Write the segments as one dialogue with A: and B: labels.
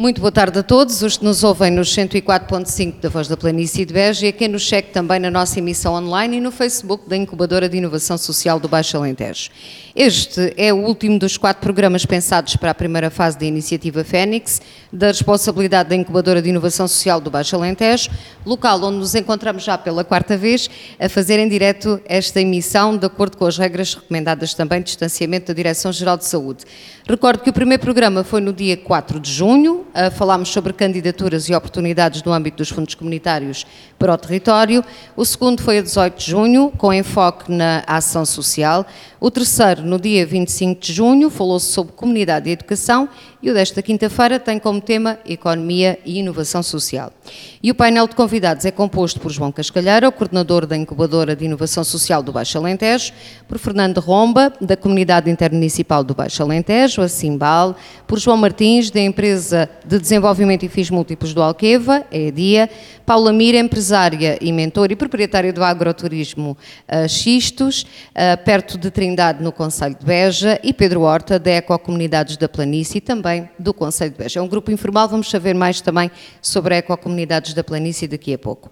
A: Muito boa tarde a todos, os que nos ouvem nos 104.5 da Voz da Planície de Beja e a quem nos cheque também na nossa emissão online e no Facebook da Incubadora de Inovação Social do Baixo Alentejo. Este é o último dos quatro programas pensados para a primeira fase da iniciativa Fênix, da responsabilidade da Incubadora de Inovação Social do Baixo Alentejo, local onde nos encontramos já pela quarta vez a fazer em direto esta emissão, de acordo com as regras recomendadas também de distanciamento da Direção-Geral de Saúde. Recordo que o primeiro programa foi no dia 4 de junho, falámos sobre candidaturas e oportunidades no âmbito dos fundos comunitários para o território. O segundo foi a 18 de junho, com enfoque na ação social. O terceiro, no dia 25 de junho, falou-se sobre comunidade e educação e o desta quinta-feira tem como tema Economia e Inovação Social. E o painel de convidados é composto por João Cascalheira, o coordenador da Incubadora de Inovação Social do Baixo Alentejo, por Fernando Romba, da Comunidade Intermunicipal do Baixo Alentejo, a Simbal, por João Martins, da Empresa de Desenvolvimento e Fins Múltiplos do Alqueva, é a DIA, Paula Mira, empresária e mentor e proprietária do agroturismo uh, Xistos, uh, perto de Trindade, no Conselho de Beja, e Pedro Horta, da Ecocomunidades da Planície, também do Conselho de Beja. É um grupo informal, vamos saber mais também sobre a Ecocomunidades da Planície daqui a pouco.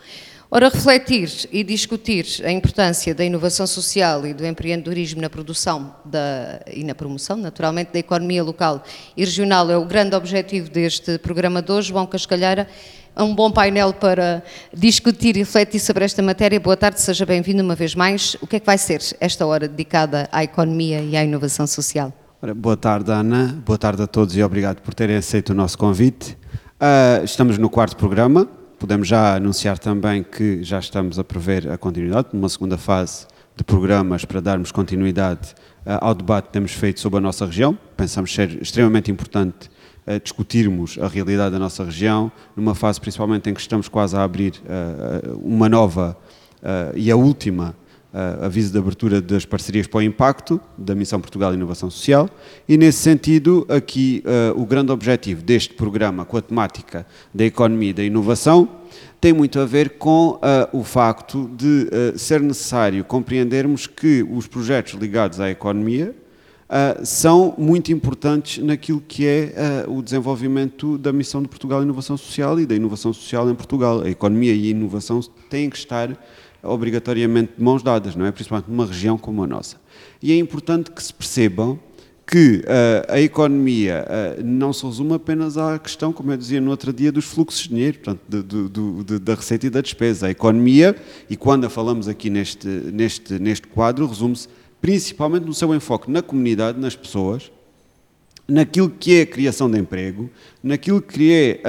A: Ora, refletir e discutir a importância da inovação social e do empreendedorismo na produção da, e na promoção, naturalmente, da economia local e regional é o grande objetivo deste programa hoje. João Cascalheira, um bom painel para discutir e refletir sobre esta matéria. Boa tarde, seja bem-vindo uma vez mais. O que é que vai ser esta hora dedicada à economia e à inovação social?
B: Ora, boa tarde, Ana. Boa tarde a todos e obrigado por terem aceito o nosso convite. Uh, estamos no quarto programa. Podemos já anunciar também que já estamos a prever a continuidade, numa segunda fase de programas para darmos continuidade uh, ao debate que temos feito sobre a nossa região. Pensamos ser extremamente importante uh, discutirmos a realidade da nossa região, numa fase principalmente em que estamos quase a abrir uma nova e a última aviso de abertura das parcerias para o impacto da Missão Portugal Inovação Social. E nesse sentido aqui uh, o grande objetivo deste programa com a temática da economia e da inovação tem muito a ver com uh, o facto de uh, ser necessário compreendermos que os projetos ligados à economia são muito importantes naquilo que é o desenvolvimento da missão de Portugal Inovação Social e da inovação social em Portugal. A economia e a inovação têm que estar obrigatoriamente de mãos dadas, não é? Principalmente numa região como a nossa. E é importante que se percebam que uh, a economia uh, não se resume apenas à questão, como eu dizia no outro dia, dos fluxos de dinheiro, portanto, de, de, de, da receita e da despesa. A economia, e quando a falamos aqui neste, neste, neste quadro, resume-se principalmente no seu enfoque na comunidade, nas pessoas, naquilo que é a criação de emprego, naquilo que é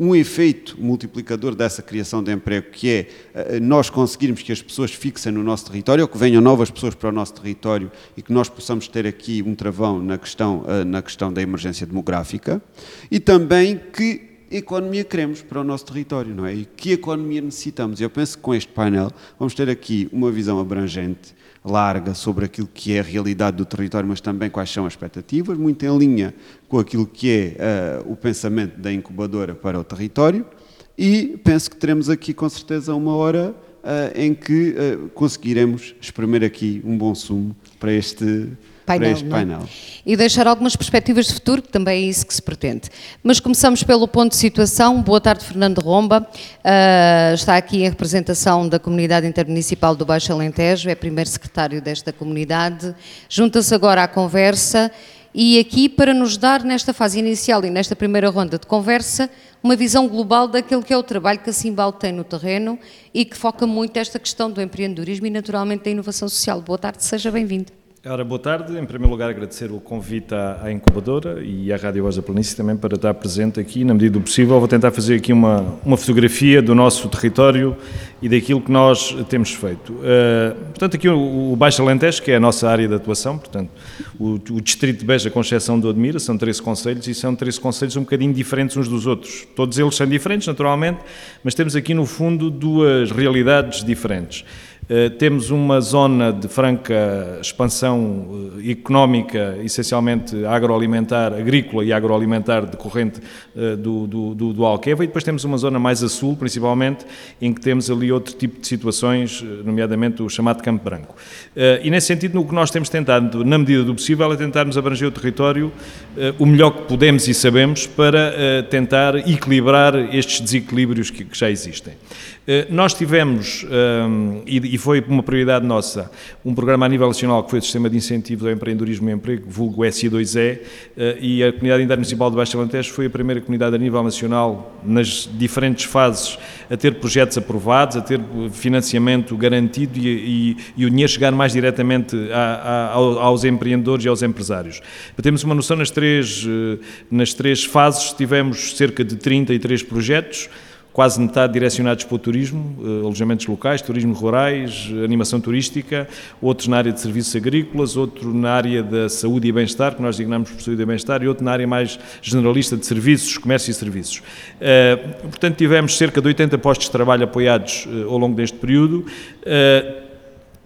B: uh, um efeito multiplicador dessa criação de emprego, que é eh, nós conseguirmos que as pessoas fixem no nosso território, ou que venham novas pessoas para o nosso território e que nós possamos ter aqui um travão na questão, eh, na questão da emergência demográfica, e também que economia queremos para o nosso território, não é? E que economia necessitamos. Eu penso que com este painel vamos ter aqui uma visão abrangente larga sobre aquilo que é a realidade do território, mas também quais são as expectativas, muito em linha com aquilo que é uh, o pensamento da incubadora para o território. E penso que teremos aqui com certeza uma hora uh, em que uh, conseguiremos exprimir aqui um bom sumo para este painel, este é? painel.
A: E deixar algumas perspectivas de futuro, que também é isso que se pretende. Mas começamos pelo ponto de situação. Boa tarde, Fernando Romba. Uh, está aqui em representação da Comunidade Intermunicipal do Baixo Alentejo, é primeiro secretário desta comunidade. Junta-se agora à conversa e aqui para nos dar, nesta fase inicial e nesta primeira ronda de conversa, uma visão global daquele que é o trabalho que a Simbal tem no terreno e que foca muito esta questão do empreendedorismo e, naturalmente, da inovação social. Boa tarde, seja bem-vindo.
C: Ora, boa tarde. Em primeiro lugar, agradecer o convite à, incubadora e à Rádio Voz da Planície também para estar presente aqui. Na medida do possível, vou tentar fazer aqui uma, uma fotografia do nosso território e daquilo que nós temos feito. Uh, portanto, aqui o, o, Baixo Alentejo, que é a nossa área de atuação, portanto, o, o distrito de Beja, com exceção do Admira, são 13 conselhos e são 13 conselhos um bocadinho diferentes uns dos outros. Todos eles são diferentes, naturalmente, mas temos aqui, no fundo, duas realidades diferentes. Uh, temos uma zona de franca expansão uh, económica, essencialmente agroalimentar, agrícola e agroalimentar decorrente uh, do, do, do, do Alqueva, e depois temos uma zona mais a sul, principalmente, em que temos ali outro tipo de situações, nomeadamente o chamado Campo Branco. e nesse sentido, o que nós temos tentado, na medida do possível, é tentarmos abranger o território o melhor que podemos e sabemos para tentar equilibrar estes desequilíbrios que já existem. Eh, nós tivemos, um, e, foi uma prioridade nossa, um programa a nível nacional que foi o Sistema de Incentivos ao Empreendedorismo e Emprego, vulgo SI2E, eh, e a Comunidade Intermunicipal de Baixo Alentejo foi a primeira comunidade a nível nacional, nas diferentes fases, a ter projetos aprovados, a ter financiamento garantido e, e, e o dinheiro chegar mais diretamente a, a, aos empreendedores e aos empresários. Para termos uma noção, nas três, eh, nas três fases tivemos cerca de 33 projetos, quase metade direcionados para o turismo, eh, alojamentos locais, turismo rurais, animação turística, outros na área de serviços agrícolas, outro na área da saúde e bem-estar, que nós designamos por saúde e bem-estar, e outro na área mais generalista de serviços, comércio e serviços. Eh, portanto, tivemos cerca de 80 postos de trabalho apoiados eh, ao longo deste período.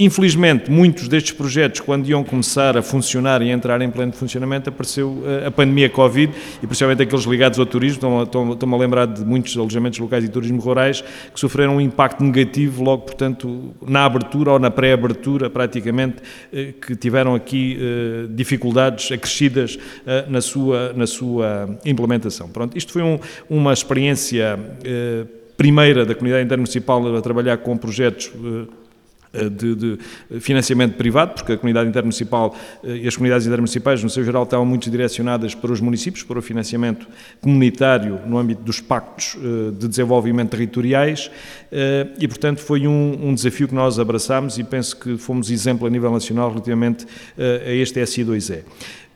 C: Infelizmente, muitos destes projetos, quando iam começar a funcionar e entrar em pleno funcionamento, apareceu eh, a pandemia Covid e principalmente aqueles ligados ao turismo, estou-me a lembrar de muitos alojamentos locais e turismo rurais que sofreram um impacto negativo logo, portanto, na abertura ou na pré-abertura, praticamente, eh, que tiveram aqui eh, dificuldades acrescidas na sua, na sua implementação. Pronto, isto foi um, uma experiência primeira da comunidade intermunicipal a trabalhar com projetos de, de, financiamento privado, porque a comunidade intermunicipal eh, e as comunidades intermunicipais, no seu geral, estavam muito direcionadas para os municípios, para o financiamento comunitário no âmbito dos pactos eh, de desenvolvimento territoriais e, portanto, foi um, um desafio que nós abraçámos e penso que fomos exemplo a nível nacional relativamente a este SI2E.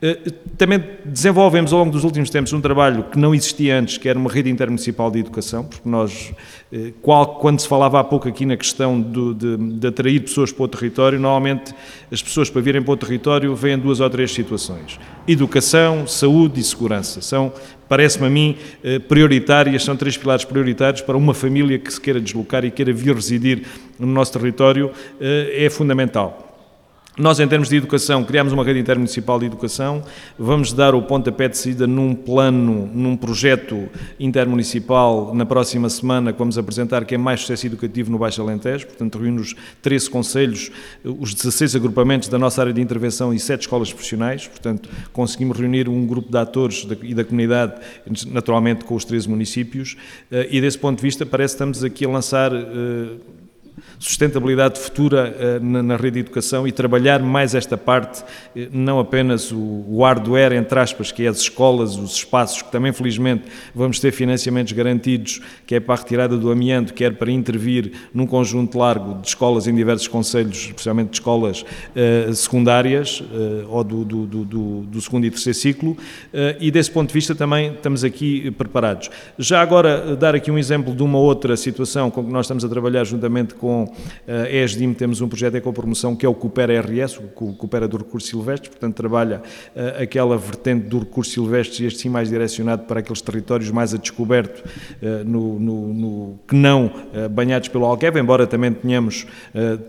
C: Eh, também desenvolvemos ao longo dos últimos tempos um trabalho que não existia antes, que era uma rede intermunicipal de educação, porque nós, eh, quando se falava há pouco aqui na questão de, de, de, atrair pessoas para o território, normalmente as pessoas para virem para o território vêm duas ou três situações: educação, saúde e segurança. São, parece-me a mim, eh, prioritárias, são três pilares prioritários para uma família que se queira deslocar e queira vir residir no nosso território, é fundamental. Nós, em termos de educação, criámos uma rede intermunicipal de educação, vamos dar o pontapé de saída num plano, num projeto intermunicipal na próxima semana que vamos apresentar, que é mais sucesso educativo no Baixo Alentejo, portanto reúne os 13 conselhos, os 16 agrupamentos da nossa área de intervenção e 7 escolas profissionais, portanto conseguimos reunir um grupo de atores e da comunidade, naturalmente com os 13 municípios, eh, e desse ponto de vista parece que estamos aqui a lançar eh, sustentabilidade futura eh, na, rede de educação e trabalhar mais esta parte, eh, não apenas o, hardware, entre aspas, que é as escolas, os espaços, que também felizmente vamos ter financiamentos garantidos, que é para a retirada do amianto, quer para intervir num conjunto largo de escolas em diversos conselhos, especialmente de escolas uh, secundárias ou do, do, do, do, segundo e terceiro ciclo, e desse ponto de vista também estamos aqui preparados. Já agora, dar aqui um exemplo de uma outra situação com que nós estamos a trabalhar juntamente com a ESDIM temos um projeto de ecopromoção que é o Coopera RS, o Coopera do Recurso Silvestre, portanto trabalha uh, aquela vertente do recurso silvestre e este sim mais direcionado para aqueles territórios mais a descoberto, uh, no, no, no, que não banhados pelo Alqueva, embora também tenhamos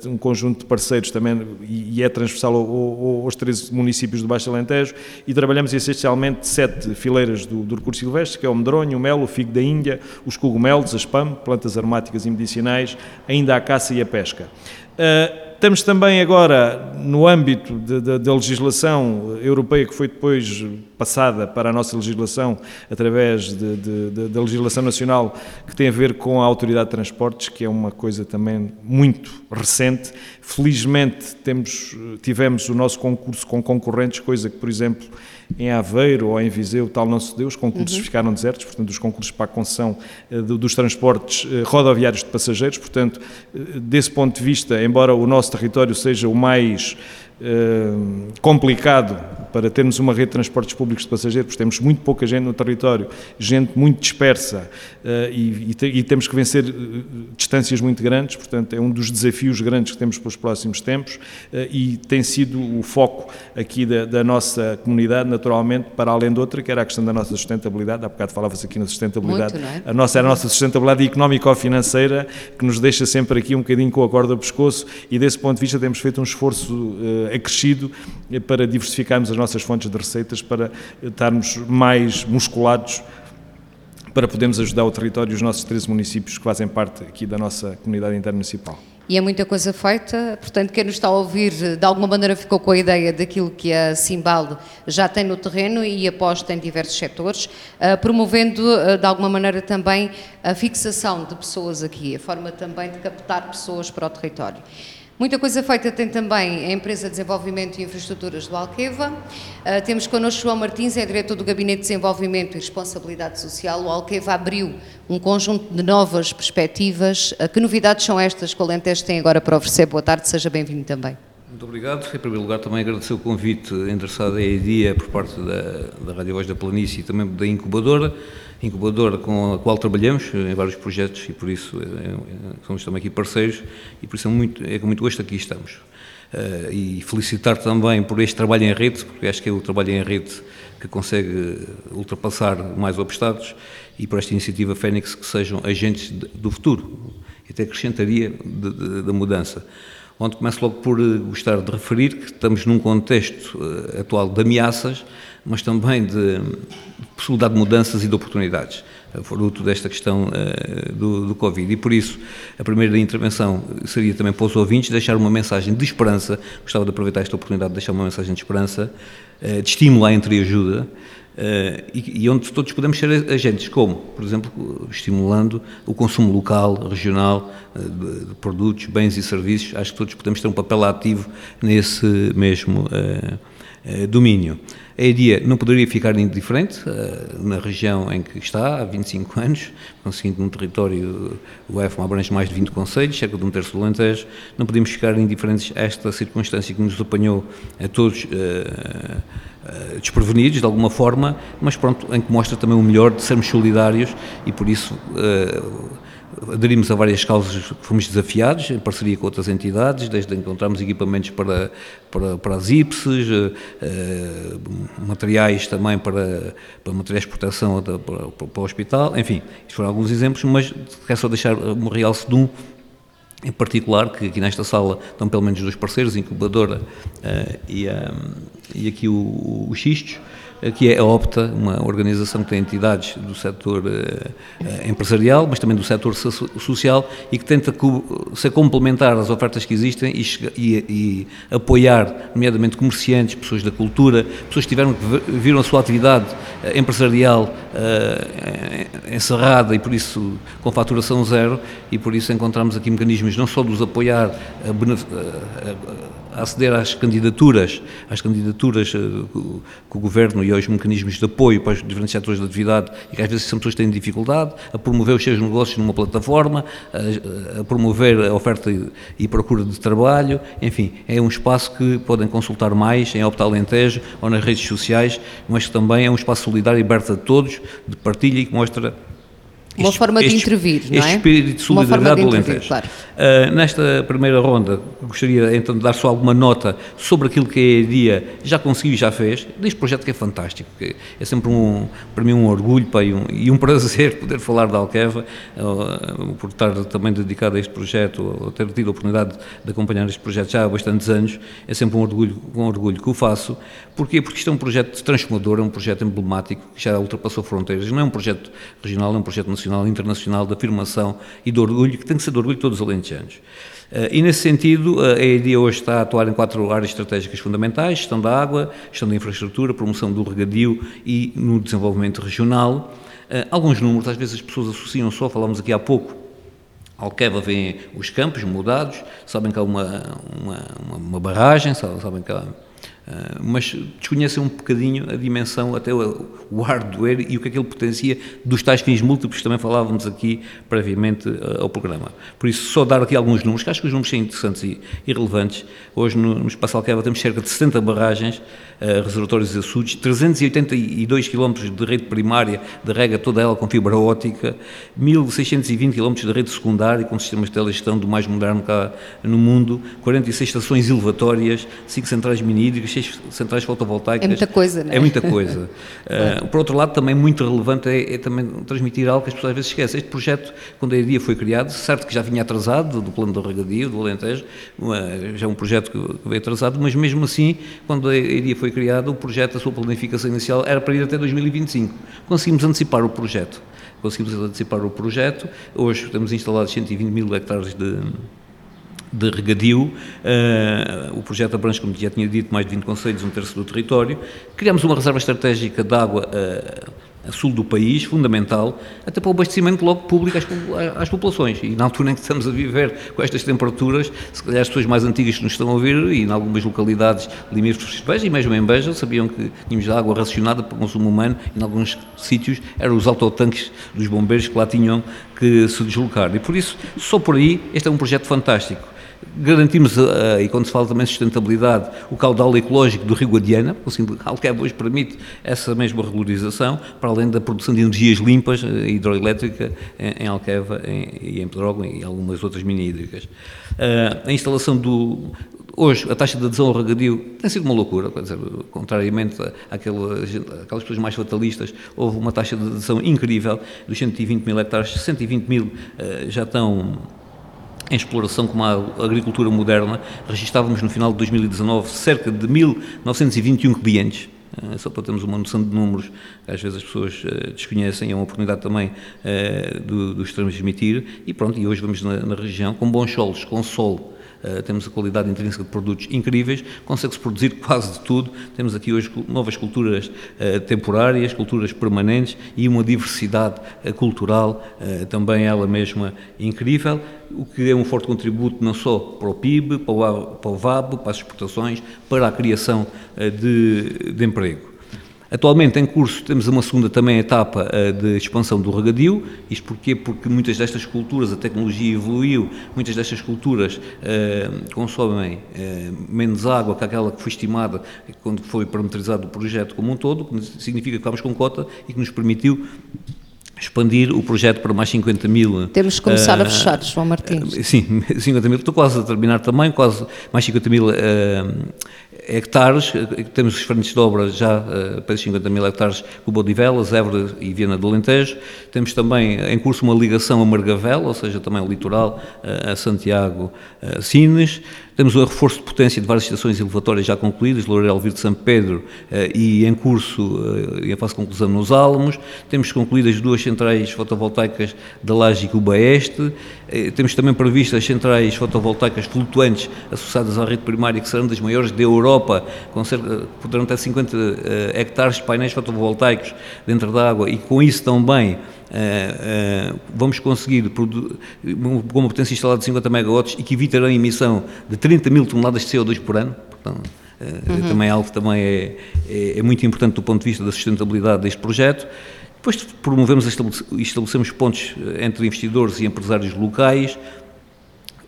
C: um conjunto de parceiros também, e, é transversal ao, ao, aos 13 municípios do Baixo Alentejo, e trabalhamos essencialmente sete fileiras do, do recurso silvestre, que é o medronho, o mel, o figo da Índia, os cogumelos, as PAM, plantas aromáticas e medicinais, ainda a caça e a pesca. Uh, estamos também agora no âmbito da legislação europeia que foi depois passada para a nossa legislação através da legislação nacional que tem a ver com a Autoridade de Transportes, que é uma coisa também muito recente. Felizmente temos, tivemos o nosso concurso com concorrentes, coisa que, por exemplo, em Aveiro ou em Viseu tal não se deu, os concursos uhum. ficaram desertos, portanto os concursos para a concessão uh, dos transportes uh, rodoviários de passageiros, portanto uh, desse ponto de vista, embora o nosso território seja o mais complicado para termos uma rede de transportes públicos de passageiros, porque temos muito pouca gente no território, gente muito dispersa uh, e, e, e, temos que vencer uh, distâncias muito grandes, portanto é um dos desafios grandes que temos para os próximos tempos uh, e tem sido o foco aqui da, da, nossa comunidade, naturalmente, para além de outra, que era a questão da nossa sustentabilidade, há bocado falava-se aqui na sustentabilidade, muito, é? a, nossa, a nossa sustentabilidade económico-financeira, que nos deixa sempre aqui um bocadinho com a corda ao pescoço e desse ponto de vista temos feito um esforço acrescido para diversificarmos as nossas fontes de receitas, para estarmos mais musculados para podermos ajudar o território e os nossos 13 municípios que fazem parte aqui da nossa comunidade intermunicipal.
A: E é muita coisa feita, portanto, quem nos está a ouvir, de alguma maneira ficou com a ideia daquilo que a Simbal já tem no terreno e aposta em diversos setores, uh, promovendo, uh, de alguma maneira, também a fixação de pessoas aqui, a forma também de captar pessoas para o território. Muita coisa feita tem também a Empresa de Desenvolvimento e Infraestruturas do Alqueva. Uh, temos connosco João Martins, é diretor do Gabinete de Desenvolvimento e Responsabilidade Social. O Alqueva abriu um conjunto de novas perspectivas. Uh, que novidades são estas que o Alentejo tem agora para oferecer? Boa tarde, seja bem-vindo também.
D: Muito obrigado. Em primeiro lugar, também agradecer o convite endereçado à EIDIA por parte da, da Rádio Voz da Planície e também da incubadora incubadora com a qual trabalhamos em vários projetos e por isso é, é, somos também aqui parceiros e por isso é, muito, é com muito gosto aqui estamos. Uh, e felicitar também por este trabalho em rede, porque acho que é o trabalho em rede que consegue ultrapassar mais obstáculos e por esta iniciativa Fênix que sejam agentes de, do futuro, e até acrescentaria da mudança onde começo logo por eh, gostar de referir que estamos num contexto atual de ameaças, mas também de possibilidade de mudanças e de oportunidades, eh, fruto desta questão uh, do, do, Covid. E por isso, a primeira intervenção seria também para os ouvintes deixar uma mensagem de esperança. Gostava de aproveitar esta oportunidade de deixar uma mensagem de esperança, uh, de estímulo à entreajuda. Uh, e, e, onde todos podemos ser agentes, como, por exemplo, estimulando o consumo local, regional, uh, de, de, produtos, bens e serviços. Acho que todos podemos ter um papel ativo nesse mesmo uh, domínio. A EDIA não poderia ficar indiferente na região em que está, há 25 anos, conseguindo num território, o EFMA abrange mais de 20 conselhos, cerca de um terço do Alentejo, não podíamos ficar indiferentes a esta circunstância que nos apanhou a todos uh, desprevenidos de alguma forma, mas pronto, em que mostra também o melhor de sermos solidários e por isso uh, aderimos a várias causas que fomos desafiados, em parceria com outras entidades, desde encontrarmos equipamentos para, para, para as IPSES, uh, materiais também para, para materiais de proteção para, para, para, o hospital, enfim, isto foram alguns exemplos, mas quero só deixar um realce de um em particular, que aqui nesta sala estão pelo menos dois parceiros, a incubadora uh, e, um, e aqui o, o Xistos, que é a OPTA, uma organização que tem entidades do setor uh, empresarial, mas também do setor so social e que tenta ser complementar às ofertas que existem e, e, e, apoiar, nomeadamente comerciantes, pessoas da cultura, pessoas que tiveram que viram a sua atividade empresarial encerrada e por isso com faturação zero e por isso encontramos aqui mecanismos não só de os apoiar a aceder às candidaturas, às candidaturas que o Governo e aos mecanismos de apoio para os diferentes setores de atividade e que às vezes são pessoas que têm dificuldade, a promover os seus negócios numa plataforma, a, a promover a oferta e, e, procura de trabalho, enfim, é um espaço que podem consultar mais em Optal Alentejo ou nas redes sociais, mas que também é um espaço solidário e aberto a todos, de partilha e que mostra
A: uma este, forma de este, intervir,
D: não
A: é?
D: Este espírito de solidariedade do Alentejo. Claro. Uh, nesta primeira ronda, gostaria então de dar só alguma nota sobre aquilo que a EDIA já conseguiu e já fez, deste projeto que é fantástico, que é sempre um, para mim um orgulho pá, e, um, e, um, prazer poder falar da Alqueva, uh, por estar também dedicado a este projeto, ou ter tido a oportunidade de acompanhar este projeto já há bastantes anos, é sempre um orgulho, um orgulho que o faço. Porquê? Porque isto é um projeto transformador, é um projeto emblemático, que já ultrapassou fronteiras, não é um projeto regional, é um projeto nacional nacional e internacional de afirmação e de orgulho, que tem que ser de orgulho de todos os alentejanos. Eh, e nesse sentido, a EID hoje está a atuar em quatro áreas estratégicas fundamentais: gestão da água, gestão da infraestrutura, promoção do regadio e no desenvolvimento regional. Eh, alguns números, às vezes as pessoas associam só, falámos aqui há pouco, Alqueva vem os campos mudados, sabem que há uma, uma, uma barragem, sabem que há mas desconhecem um bocadinho a dimensão, até o, hardware e o que aquilo potencia dos tais fins múltiplos que também falávamos aqui previamente uh, ao programa. Por isso, só dar aqui alguns números, que acho que os números são interessantes e, relevantes. Hoje, no, Espaço Alqueva, temos cerca de 70 barragens, uh, reservatórios e açudes, 382 km de rede primária de rega, toda ela com fibra ótica, 1.620 km de rede secundária com sistemas de telegestão do mais moderno cá no mundo, 46 estações elevatórias, 5 centrais mini-hídricas, 6 centrais fotovoltaicas.
A: É muita coisa, não
D: é? É muita coisa. uh, por outro lado, também muito relevante é, é, também transmitir algo que as pessoas às vezes esquecem. Este projeto, quando a EDIA foi criado, certo que já vinha atrasado do plano do regadio, do Alentejo, uma, já é um projeto que, veio atrasado, mas mesmo assim, quando a EDIA foi criada, o projeto, a sua planificação inicial era para ir até 2025. Conseguimos antecipar o projeto. Conseguimos antecipar o projeto. Hoje temos instalados 120 mil hectares de de regadio. Uh, o projeto abrange, como já tinha dito, mais de 20 conselhos, um terço do território. Criamos uma reserva estratégica de água uh, a sul do país, fundamental, até para o abastecimento logo público às, às, populações. E na altura em que estamos a viver com estas temperaturas, se calhar as pessoas mais antigas que nos estão a ouvir, e em algumas localidades limítrofes de Beja, e mesmo em Beja, sabiam que tínhamos água racionada para consumo humano, e em alguns sítios eram os autotanques dos bombeiros que lá tinham que se deslocar. E por isso, só por aí, este é um projeto fantástico Garantimos, uh, e quando se fala também de sustentabilidade, o caudal ecológico do Rio Guadiana, assim, Alqueva hoje permite essa mesma regularização, para além da produção de energias limpas, uh, hidroelétrica, em, em Alqueva em, e em Pedrógão e algumas outras mini-hídricas. Uh, a instalação do, Hoje, a taxa de adesão ao regadio tem sido uma loucura, quer dizer, contrariamente àquelas, àquelas pessoas mais fatalistas, houve uma taxa de adesão incrível, dos 120 mil hectares, 120 mil uh, já estão em exploração como a agricultura moderna, registávamos no final de 2019 cerca de 1.921 clientes, eh, só para termos uma noção de números, às vezes as pessoas uh, desconhecem, é uma oportunidade também uh, do, dos transmitir, e pronto, e hoje vamos na, na região com bons solos, com sol, temos a qualidade intrínseca de produtos incríveis, consegue-se produzir quase de tudo. Temos aqui hoje novas culturas uh, temporárias, culturas permanentes e uma diversidade uh, cultural também ela mesma incrível, o que é um forte contributo não só para o PIB, para o VAB, para as exportações, para a criação de, de emprego. Atualmente em curso temos uma segunda também etapa de expansão do regadio, isto porquê? Porque muitas destas culturas, a tecnologia evoluiu, muitas destas culturas uh, consomem uh, menos água que aquela que foi estimada quando foi parametrizado o projeto como um todo, que significa que vamos com cota e que nos permitiu expandir o projeto para mais 50 mil.
A: Temos que começar uh, a fechar, João Martins.
D: Sim, 50 mil. Estou quase a terminar também, quase mais 50 mil uh, hectares, temos os frentes de obra já uh, para 50 mil hectares com Bodivelas, Évora e Viana do Alentejo, temos também em curso uma ligação a Margavela, ou seja, também o litoral, uh, a Santiago, uh, Sines, temos o reforço de potência de várias estações elevatórias já concluídas, Loureiro Vir de São Pedro e em curso, e em fase de conclusão nos Álamos, temos concluídas duas centrais fotovoltaicas da Laje e Cuba Este, temos também previstas centrais fotovoltaicas flutuantes associadas à rede primária que serão das maiores da Europa com cerca, poderão ter 50 uh, hectares de painéis fotovoltaicos dentro da água e com isso também uh, vamos conseguir, com uma potência instalada de 50 megawatts e que evitarão a emissão de 30 mil toneladas de CO2 por ano, portanto, uh, uhum. também é algo que também é, é, é, muito importante do ponto de vista da sustentabilidade deste projeto. Depois promovemos e estabelecemos pontos entre investidores e empresários locais,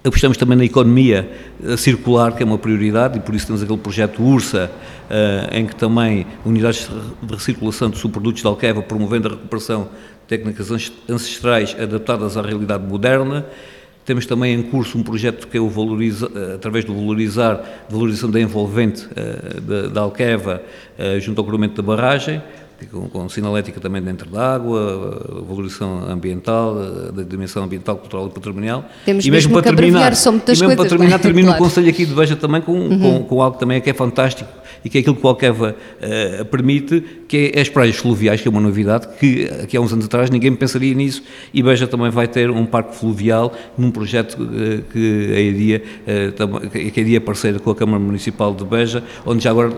D: Apostamos também na economia eh, circular, que é uma prioridade, e por isso temos aquele projeto URSA, uh, em que também unidades de recirculação de subprodutos de Alqueva, promovendo a recuperação de técnicas ancestrais adaptadas à realidade moderna. Temos também em curso um projeto que é o valoriza, eh, através do valorizar, valorização da envolvente da, Alqueva junto ao cobrimento da barragem, com, com sinalética também dentro da água, valorização ambiental, da dimensão ambiental, cultural e patrimonial.
A: Temos e mesmo, mesmo para terminar,
D: são
A: muitas
D: e mesmo
A: coisas,
D: para terminar,
A: é?
D: termino claro. o Conselho aqui de Beja também com, uhum. com, com, algo também que é fantástico e que é aquilo que o Alqueva uh, permite, que é as praias fluviais, que é uma novidade, que aqui há uns anos atrás ninguém pensaria nisso e Beja também vai ter um parque fluvial num projeto uh, que a EDIA, uh, que a é parceira com a Câmara Municipal de Beja, onde já agora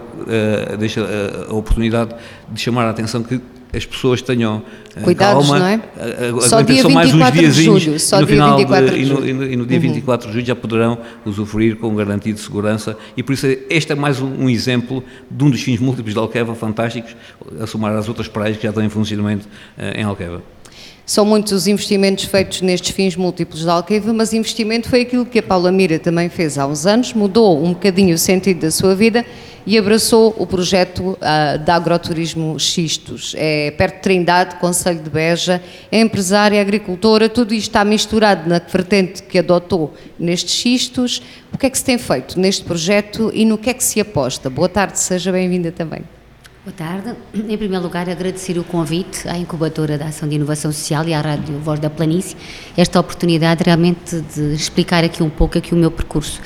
D: deixa a oportunidade de chamar a atenção que as pessoas tenham eh,
A: Cuidados,
D: calma,
A: não é?
D: a-
A: Só dia
D: só mais uns
A: 24 de julho, só
D: no
A: dia
D: final
A: 24 de
D: e, no,
A: julho.
D: e no- e no dia 24 de julho já poderão usufruir com garantia de segurança e por isso este é mais um, um exemplo de um dos fins múltiplos de Alqueva fantásticos, a somar às outras praias que já estão em funcionamento eh, em Alqueva.
A: São muitos os investimentos feitos nestes fins múltiplos da Alqueva, mas investimento foi aquilo que a Paula Mira também fez há uns anos, mudou um bocadinho o sentido da sua vida e abraçou o projeto ah, de agroturismo Xistos. É perto de Trindade, Conselho de Beja, é empresária, agricultora, tudo isto está misturado na vertente que adotou nestes xistos. O que é que se tem feito neste projeto e no que é que se aposta? Boa tarde, seja bem-vinda também.
E: Boa tarde. Em primeiro lugar, agradecer o convite à incubadora da Ação de Inovação Social e à Rádio Voz da Planície, esta oportunidade realmente de explicar aqui um pouco aqui o meu percurso.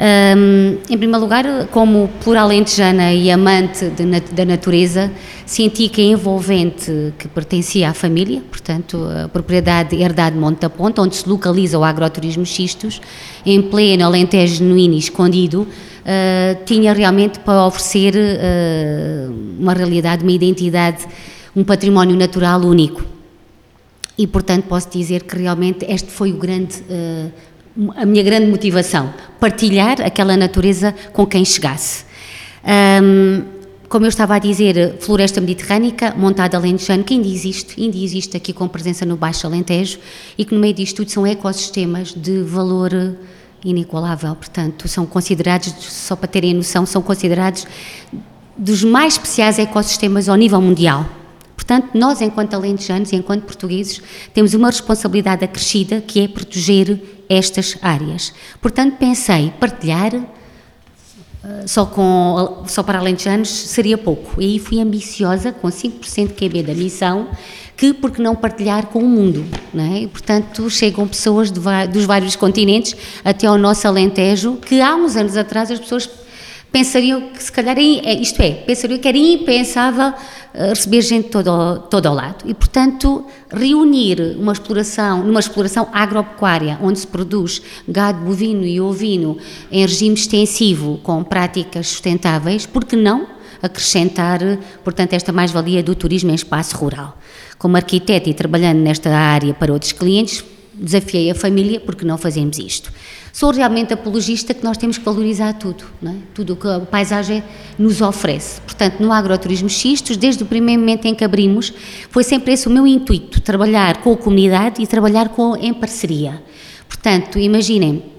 E: Hum, em primeiro lugar, como pura alentejana e amante da natureza, senti que a envolvente que pertencia à família, portanto, a propriedade herdade Monte da Ponta, onde se localiza o agroturismo Xistos, em pleno Alentejo genuíno e escondido, Uh, tinha realmente para oferecer uh, uma realidade, uma identidade, um património natural único. E, portanto, posso dizer que realmente este foi o grande, uh, a minha grande motivação, partilhar aquela natureza com quem chegasse. Um, como eu estava a dizer, floresta mediterrânica, montada alentejano, que ainda existe, ainda existe aqui com presença no Baixo Alentejo, e que no meio disto tudo são ecossistemas de valor inigualável, portanto, são considerados, só para terem noção, são considerados dos mais especiais ecossistemas ao nível mundial. Portanto, nós, enquanto alentejanos e enquanto portugueses, temos uma responsabilidade acrescida que é proteger estas áreas. Portanto, pensei partilhar só, com, só para alentejanos seria pouco. E aí fui ambiciosa, com 5% de QB da missão, que por que não partilhar com o mundo, não é? E, portanto, chegam pessoas de, dos vários continentes até ao nosso Alentejo, que há uns anos atrás as pessoas pensariam que se calhar, isto é, pensariam que era impensável receber gente todo, todo ao lado. E, portanto, reunir uma exploração, numa exploração agropecuária, onde se produz gado bovino e ovino em regime extensivo, com práticas sustentáveis, por que não acrescentar, portanto, esta mais-valia do turismo em espaço rural? Como arquiteto e trabalhando nesta área para outros clientes, desafiei a família porque não fazemos isto. Sou realmente apologista que nós temos que valorizar tudo, é? tudo o que a paisagem nos oferece. Portanto, no agroturismo Xistos, desde o primeiro momento em que abrimos, foi sempre esse o meu intuito, trabalhar com a comunidade e trabalhar com, em parceria. Portanto, imaginem,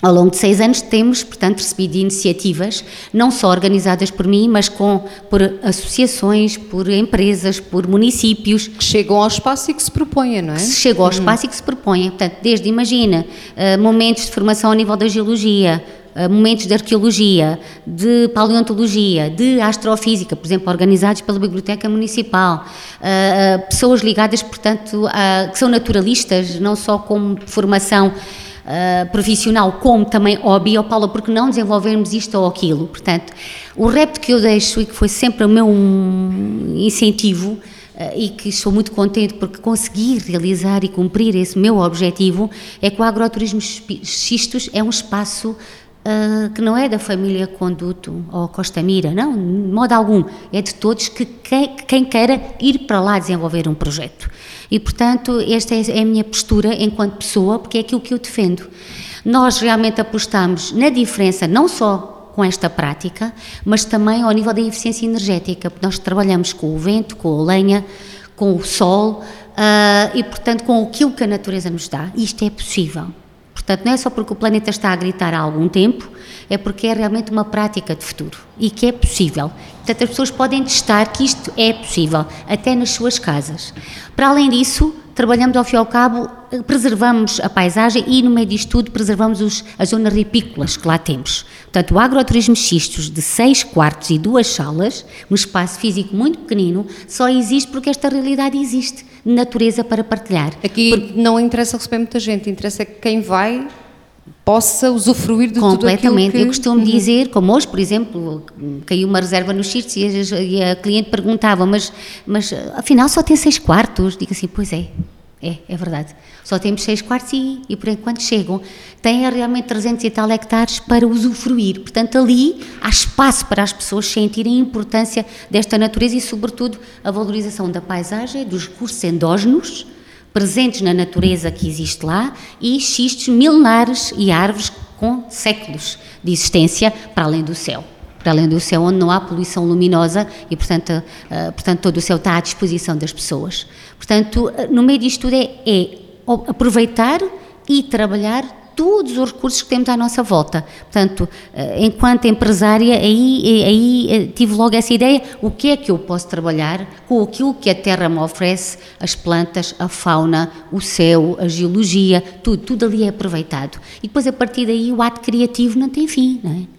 E: ao longo de seis anos temos, portanto, recebido iniciativas, não só organizadas por mim, mas com, por associações, por empresas, por municípios.
A: Que chegam ao espaço e que se propõem, não é?
E: Que chegam ao espaço e que se propõem. Portanto, desde, imagina, uh, momentos de formação a nível da geologia, uh, momentos de arqueologia, de paleontologia, de astrofísica, por exemplo, organizados pela Biblioteca Municipal, uh, pessoas ligadas, portanto, a, que são naturalistas, não só como formação Uh, profissional como também hobby, ou Paula, porque não desenvolvermos isto ou aquilo? Portanto, o repto que eu deixo e que foi sempre o meu incentivo uh, e que estou muito contente porque consegui realizar e cumprir esse meu objetivo é que o agroturismo Xistos é um espaço Uh, que não é da família Conduto ou Costa Mira, não, de modo algum, é de todos que quem, quem queira ir para lá desenvolver um projeto. E, portanto, esta é a minha postura enquanto pessoa, porque é aquilo que eu defendo. Nós realmente apostamos na diferença, não só com esta prática, mas também ao nível da eficiência energética, porque nós trabalhamos com o vento, com a lenha, com o sol uh, e, portanto, com aquilo que a natureza nos dá. Isto é possível. Portanto, não é só porque o planeta está a gritar há algum tempo, é porque é realmente uma prática de futuro e que é possível. Portanto, as pessoas podem testar que isto é possível, até nas suas casas. Para além disso, trabalhamos ao fim e ao cabo, preservamos a paisagem e, no meio disto tudo, preservamos os, as zonas ripícolas que lá temos. Portanto, o agroturismo xistos de seis quartos e duas salas, num espaço físico muito pequenino, só existe porque esta realidade existe natureza para partilhar.
A: Aqui Porque não interessa receber muita gente, interessa que quem vai possa usufruir de
E: Completamente.
A: que...
E: Eu costumo uhum. dizer, como hoje, por exemplo, caiu uma reserva nos Xistos e a, e a cliente perguntava, mas, mas afinal só tem seis quartos? Digo assim, pois é. É, é verdade. Só temos seis quartos e, e por enquanto chegam. Têm realmente 300 e tal hectares para usufruir. Portanto, ali há espaço para as pessoas sentirem a importância desta natureza e, sobretudo, a valorização da paisagem, dos recursos endógenos presentes na natureza que existe lá e xistos milenares e árvores com séculos de existência para além do céu para além do céu, onde não há poluição luminosa e, portanto, uh, portanto todo o céu está à disposição das pessoas. Portanto, uh, no meio disto tudo é, é aproveitar e trabalhar todos os recursos que temos à nossa volta. Portanto, uh, enquanto empresária, aí, aí tive logo essa ideia, o que é que eu posso trabalhar com aquilo que a terra me oferece, as plantas, a fauna, o céu, a geologia, tudo, tudo ali é aproveitado. E depois, a partir daí, o ato criativo não tem fim, não é?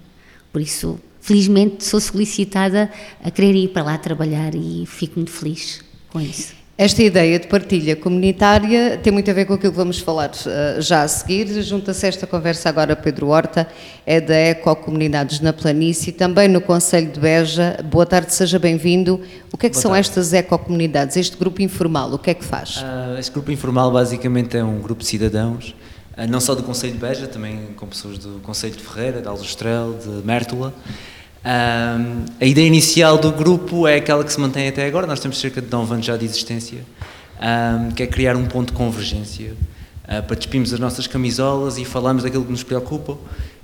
E: Por isso, felizmente sou solicitada a querer ir para lá trabalhar e fico muito feliz com isso.
A: Esta ideia de partilha comunitária tem muito a ver com aquilo que vamos falar uh, já a seguir. Junta-se esta conversa agora Pedro Horta, é da Ecocomunidades na Planície, também no Conselho de Beja. Boa tarde, seja bem-vindo. O que é que Boa são tarde. estas ecocomunidades, este grupo informal, o que é que faz?
F: Uh, este grupo informal basicamente é um grupo de cidadãos ah, não só do Conselho de Beja, também com pessoas do Conselho de Ferreira, de Aljustrel, de Mértola. Um, a ideia inicial do grupo é aquela que se mantém até agora, nós temos cerca de 9 anos já de existência, um, que é criar um ponto de convergência. Uh, para despirmos as nossas camisolas e falarmos daquilo que nos preocupa.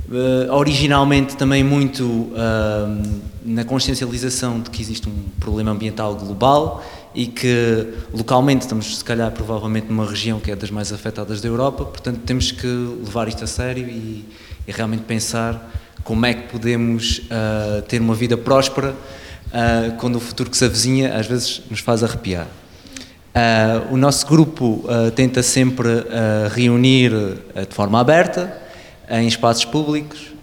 F: Uh, originalmente também muito uh, na consciencialização de que existe um problema ambiental global e que localmente estamos, se calhar, provavelmente numa região que é das mais afetadas da Europa, portanto temos que levar isto a sério e, e realmente pensar como é que podemos uh, ter uma vida próspera uh, quando o futuro que se avizinha às vezes nos faz arrepiar. Uh, o nosso grupo tenta sempre reunir de forma aberta, em espaços públicos,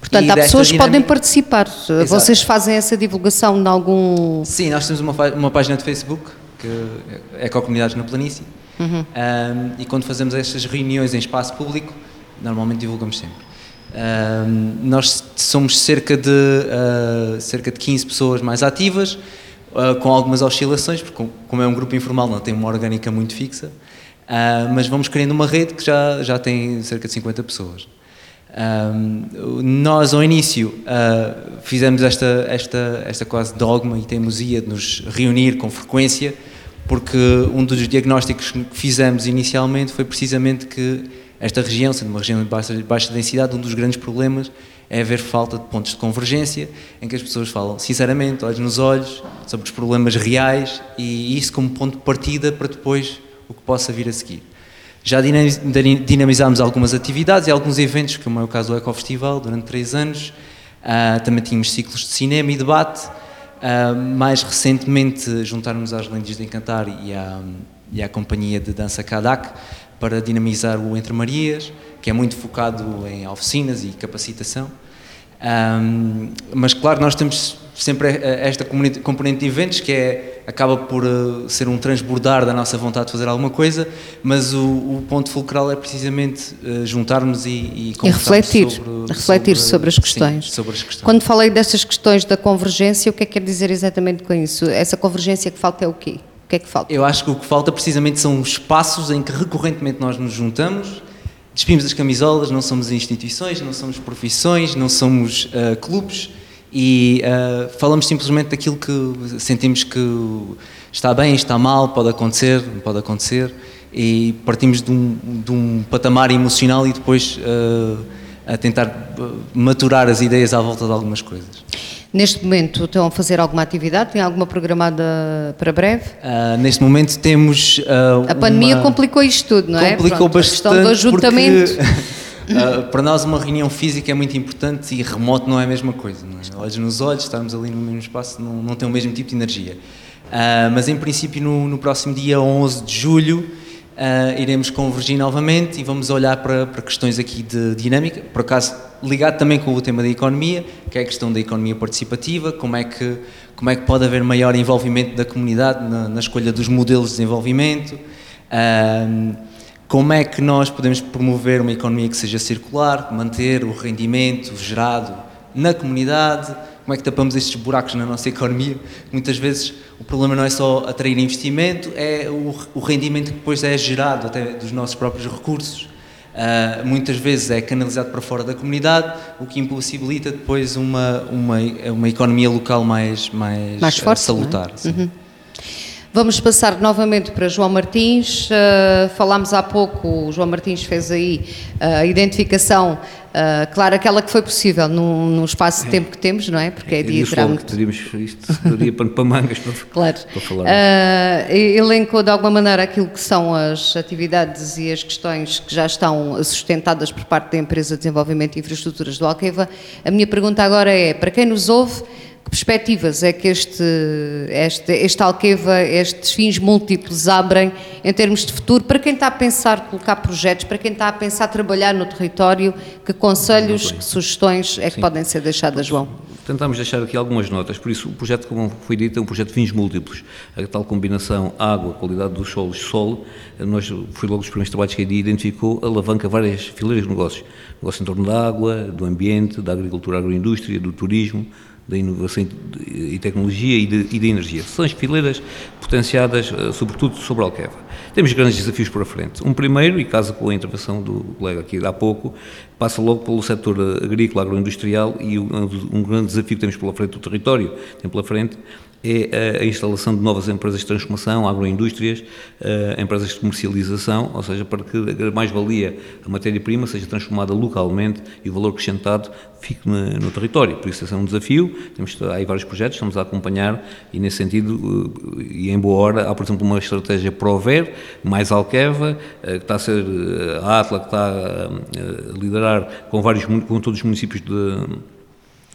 A: Portanto, há pessoas que podem participar. Exato. Vocês fazem essa divulgação de algum.
F: Sim, nós temos uma, uma página de Facebook, que é com comunidades na planície, uhum. um, e quando fazemos estas reuniões em espaço público, normalmente divulgamos sempre. Um, nós somos cerca de, uh, cerca de 15 pessoas mais ativas, uh, com algumas oscilações, porque como é um grupo informal não tem uma orgânica muito fixa, uh, mas vamos criando uma rede que já, já tem cerca de 50 pessoas. Um, nós, ao início, fizemos esta, esta, esta quase dogma e teimosia de nos reunir com frequência, porque um dos diagnósticos que fizemos inicialmente foi precisamente que esta região, sendo uma região de baixa, baixa densidade, um dos grandes problemas é haver falta de pontos de convergência em que as pessoas falam sinceramente, olhos nos olhos, sobre os problemas reais e isso como ponto de partida para depois o que possa vir a seguir. Já dinamizámos algumas atividades e alguns eventos, como é o caso do Ecofestival, durante três anos. Uh, também tínhamos ciclos de cinema e debate. Uh, mais recentemente juntaram-nos às Lendas de Encantar e à, e à companhia de dança Kadak para dinamizar o Entre Marias, que é muito focado em oficinas e capacitação. Um, mas claro, nós temos sempre esta componente de eventos que é, acaba por uh, ser um transbordar da nossa vontade de fazer alguma coisa, mas o, o ponto fulcral é precisamente uh, juntarmos e, e,
A: e refletir, sobre, refletir sobre, sobre, as questões.
F: Sim, sobre as questões.
A: Quando falei destas questões da convergência, o que é que quer dizer exatamente com isso? Essa convergência que falta é o quê? O que é que falta?
F: Eu acho que o que falta precisamente são espaços em que recorrentemente nós nos juntamos, despimos as camisolas, não somos instituições, não somos profissões, não somos uh, clubes, e uh, falamos simplesmente daquilo que sentimos que está bem, está mal, pode acontecer, não pode acontecer, e partimos de um, de um patamar emocional e depois uh, a tentar maturar as ideias à volta de algumas coisas.
A: Neste momento estão a fazer alguma atividade? Tem alguma programada para breve?
F: Uh, neste momento temos. Uh,
A: a pandemia uma... complicou isto tudo, não
F: é? Complicou
A: Pronto,
F: bastante. A
A: questão do ajuntamento.
F: Porque, uh, para nós, uma reunião física é muito importante e remoto não é a mesma coisa. É? Olhos nos olhos, estarmos ali no mesmo espaço, não, não tem o mesmo tipo de energia. mas, em princípio, no, no próximo dia 11 de julho uh, iremos convergir novamente e vamos olhar para, para questões aqui de dinâmica, por acaso ligado também com o tema da economia, que é a questão da economia participativa, como é que, como é que pode haver maior envolvimento da comunidade na, na escolha dos modelos de desenvolvimento, uh, como é que nós podemos promover uma economia que seja circular, manter o rendimento gerado na comunidade, como é que tapamos estes buracos na nossa economia. Muitas vezes o problema não é só atrair investimento, é o, o rendimento que depois é gerado até dos nossos próprios recursos. Uh, muitas vezes é canalizado para fora da comunidade, o que impossibilita depois uma, uma, uma economia local mais, mais,
A: mais forte,
F: uh, salutar.
A: É? Uhum. Vamos passar novamente para João Martins. Uh, falámos há pouco, o João Martins fez aí a identificação, uh, claro, aquela que foi possível no, no espaço de tempo que temos, não é? Porque é, é
D: diagrama. Teríamos isto, daria para, para mangas para,
A: claro.
D: para falar.
A: Uh, elencou de alguma maneira aquilo que são as atividades e as questões que já estão sustentadas por parte da empresa de desenvolvimento de infraestruturas do Alqueva. A minha pergunta agora é, para quem nos ouve, que perspectivas é que este, este, este Alqueva, estes fins múltiplos abrem em termos de futuro para quem está a pensar colocar projetos, para quem está a pensar trabalhar no território, que conselhos, que sugestões é que Sim. podem ser deixadas, João?
D: Tentamos deixar aqui algumas notas, por isso o projeto, como foi dito, é um projeto de fins múltiplos. A tal combinação água, qualidade dos solos, solo, nós, foi logo os primeiros trabalhos que a IDI identificou, alavanca várias fileiras de negócios. Negócio em torno da água, do ambiente, da agricultura, agroindústria, do turismo, da inovação e tecnologia e de, e de energia. São as fileiras potenciadas, eh, sobretudo, sobre a Alqueva. Temos grandes desafios para frente. Um primeiro, e casa com a intervenção do colega aqui há pouco, passa logo pelo setor agrícola, agroindustrial e um, um grande desafio que temos pela frente do território, tem pela frente, é a instalação de novas empresas de transformação, agroindústrias, uh, empresas de comercialização, ou seja, para que a mais-valia, a matéria-prima, seja transformada localmente e o valor acrescentado fique no, território. Por isso, esse é um desafio. Temos há aí vários projetos, estamos a acompanhar e, nesse sentido, uh, e em boa hora, há, por exemplo, uma estratégia Prover, mais Alqueva, uh, que está a ser a Atla, que está a liderar com, vários, com todos os municípios de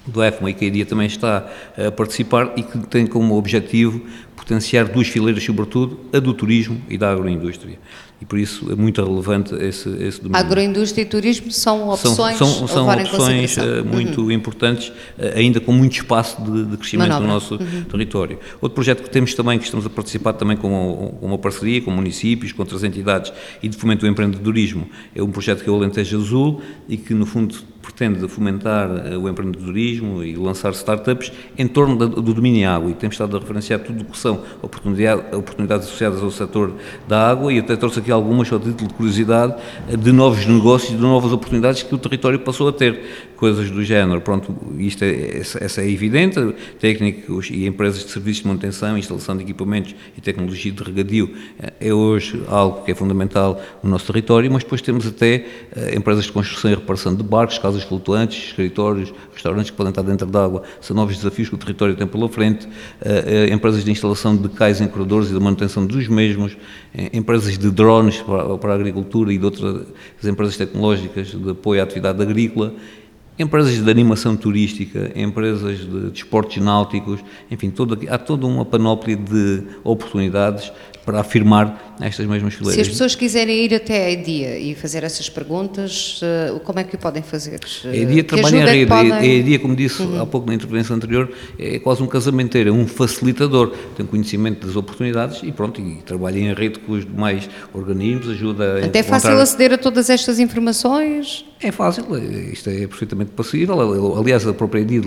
D: do EFMA e que a IDIA também está a participar e que tem como objetivo potenciar duas fileiras, sobretudo, a do turismo e da agroindústria. E por isso é muito relevante esse, esse domínio.
A: Agroindústria e turismo são opções,
D: são, são, são opções eh, muito uhum. importantes, eh, ainda com muito espaço de, de crescimento Manobra. no nosso uhum. território. Outro projeto que temos também, que estamos a participar também com, com uma parceria com municípios, com outras entidades e de fomento do empreendedorismo, é um projeto que é o Alentejo Azul e que, no fundo, pretende fomentar eh, o empreendedorismo e lançar startups em torno do domínio água. E temos estado a referenciar tudo o que são oportunidades, oportunidades associadas ao setor da água. E até trouxe aqui algumas, só título de curiosidade, eh, de novos negócios, de novas oportunidades que o território passou a ter, coisas do género. Pronto, isto é, essa é evidente, técnicos e empresas de serviços de manutenção, instalação de equipamentos e tecnologia de regadio eh, é hoje algo que é fundamental no nosso território, mas depois temos até empresas de construção e reparação de barcos, casas flutuantes, escritórios, restaurantes que podem estar dentro d'água, são novos desafios que o território tem pela frente, uh, empresas de instalação de cais em corredores e da manutenção dos mesmos, empresas de drones para, para a agricultura e de outras empresas tecnológicas de apoio à atividade agrícola, empresas de animação turística, empresas de desportos náuticos, enfim, todo, há toda uma panóplia de oportunidades para afirmar estas mesmas fileiras.
A: Se as pessoas quiserem ir até a EDIA e fazer essas perguntas, eh, como é que o podem fazer?
D: A EDIA trabalha em é rede, podem... a EDIA, como disse uhum. há pouco na intervenção anterior, é quase um casamenteiro, é um facilitador, tem conhecimento das oportunidades e pronto, e trabalha em rede com os demais organismos, ajuda
A: a Até é fácil aceder a todas estas informações?
D: É fácil, isto é perfeitamente possível, aliás a própria EDIA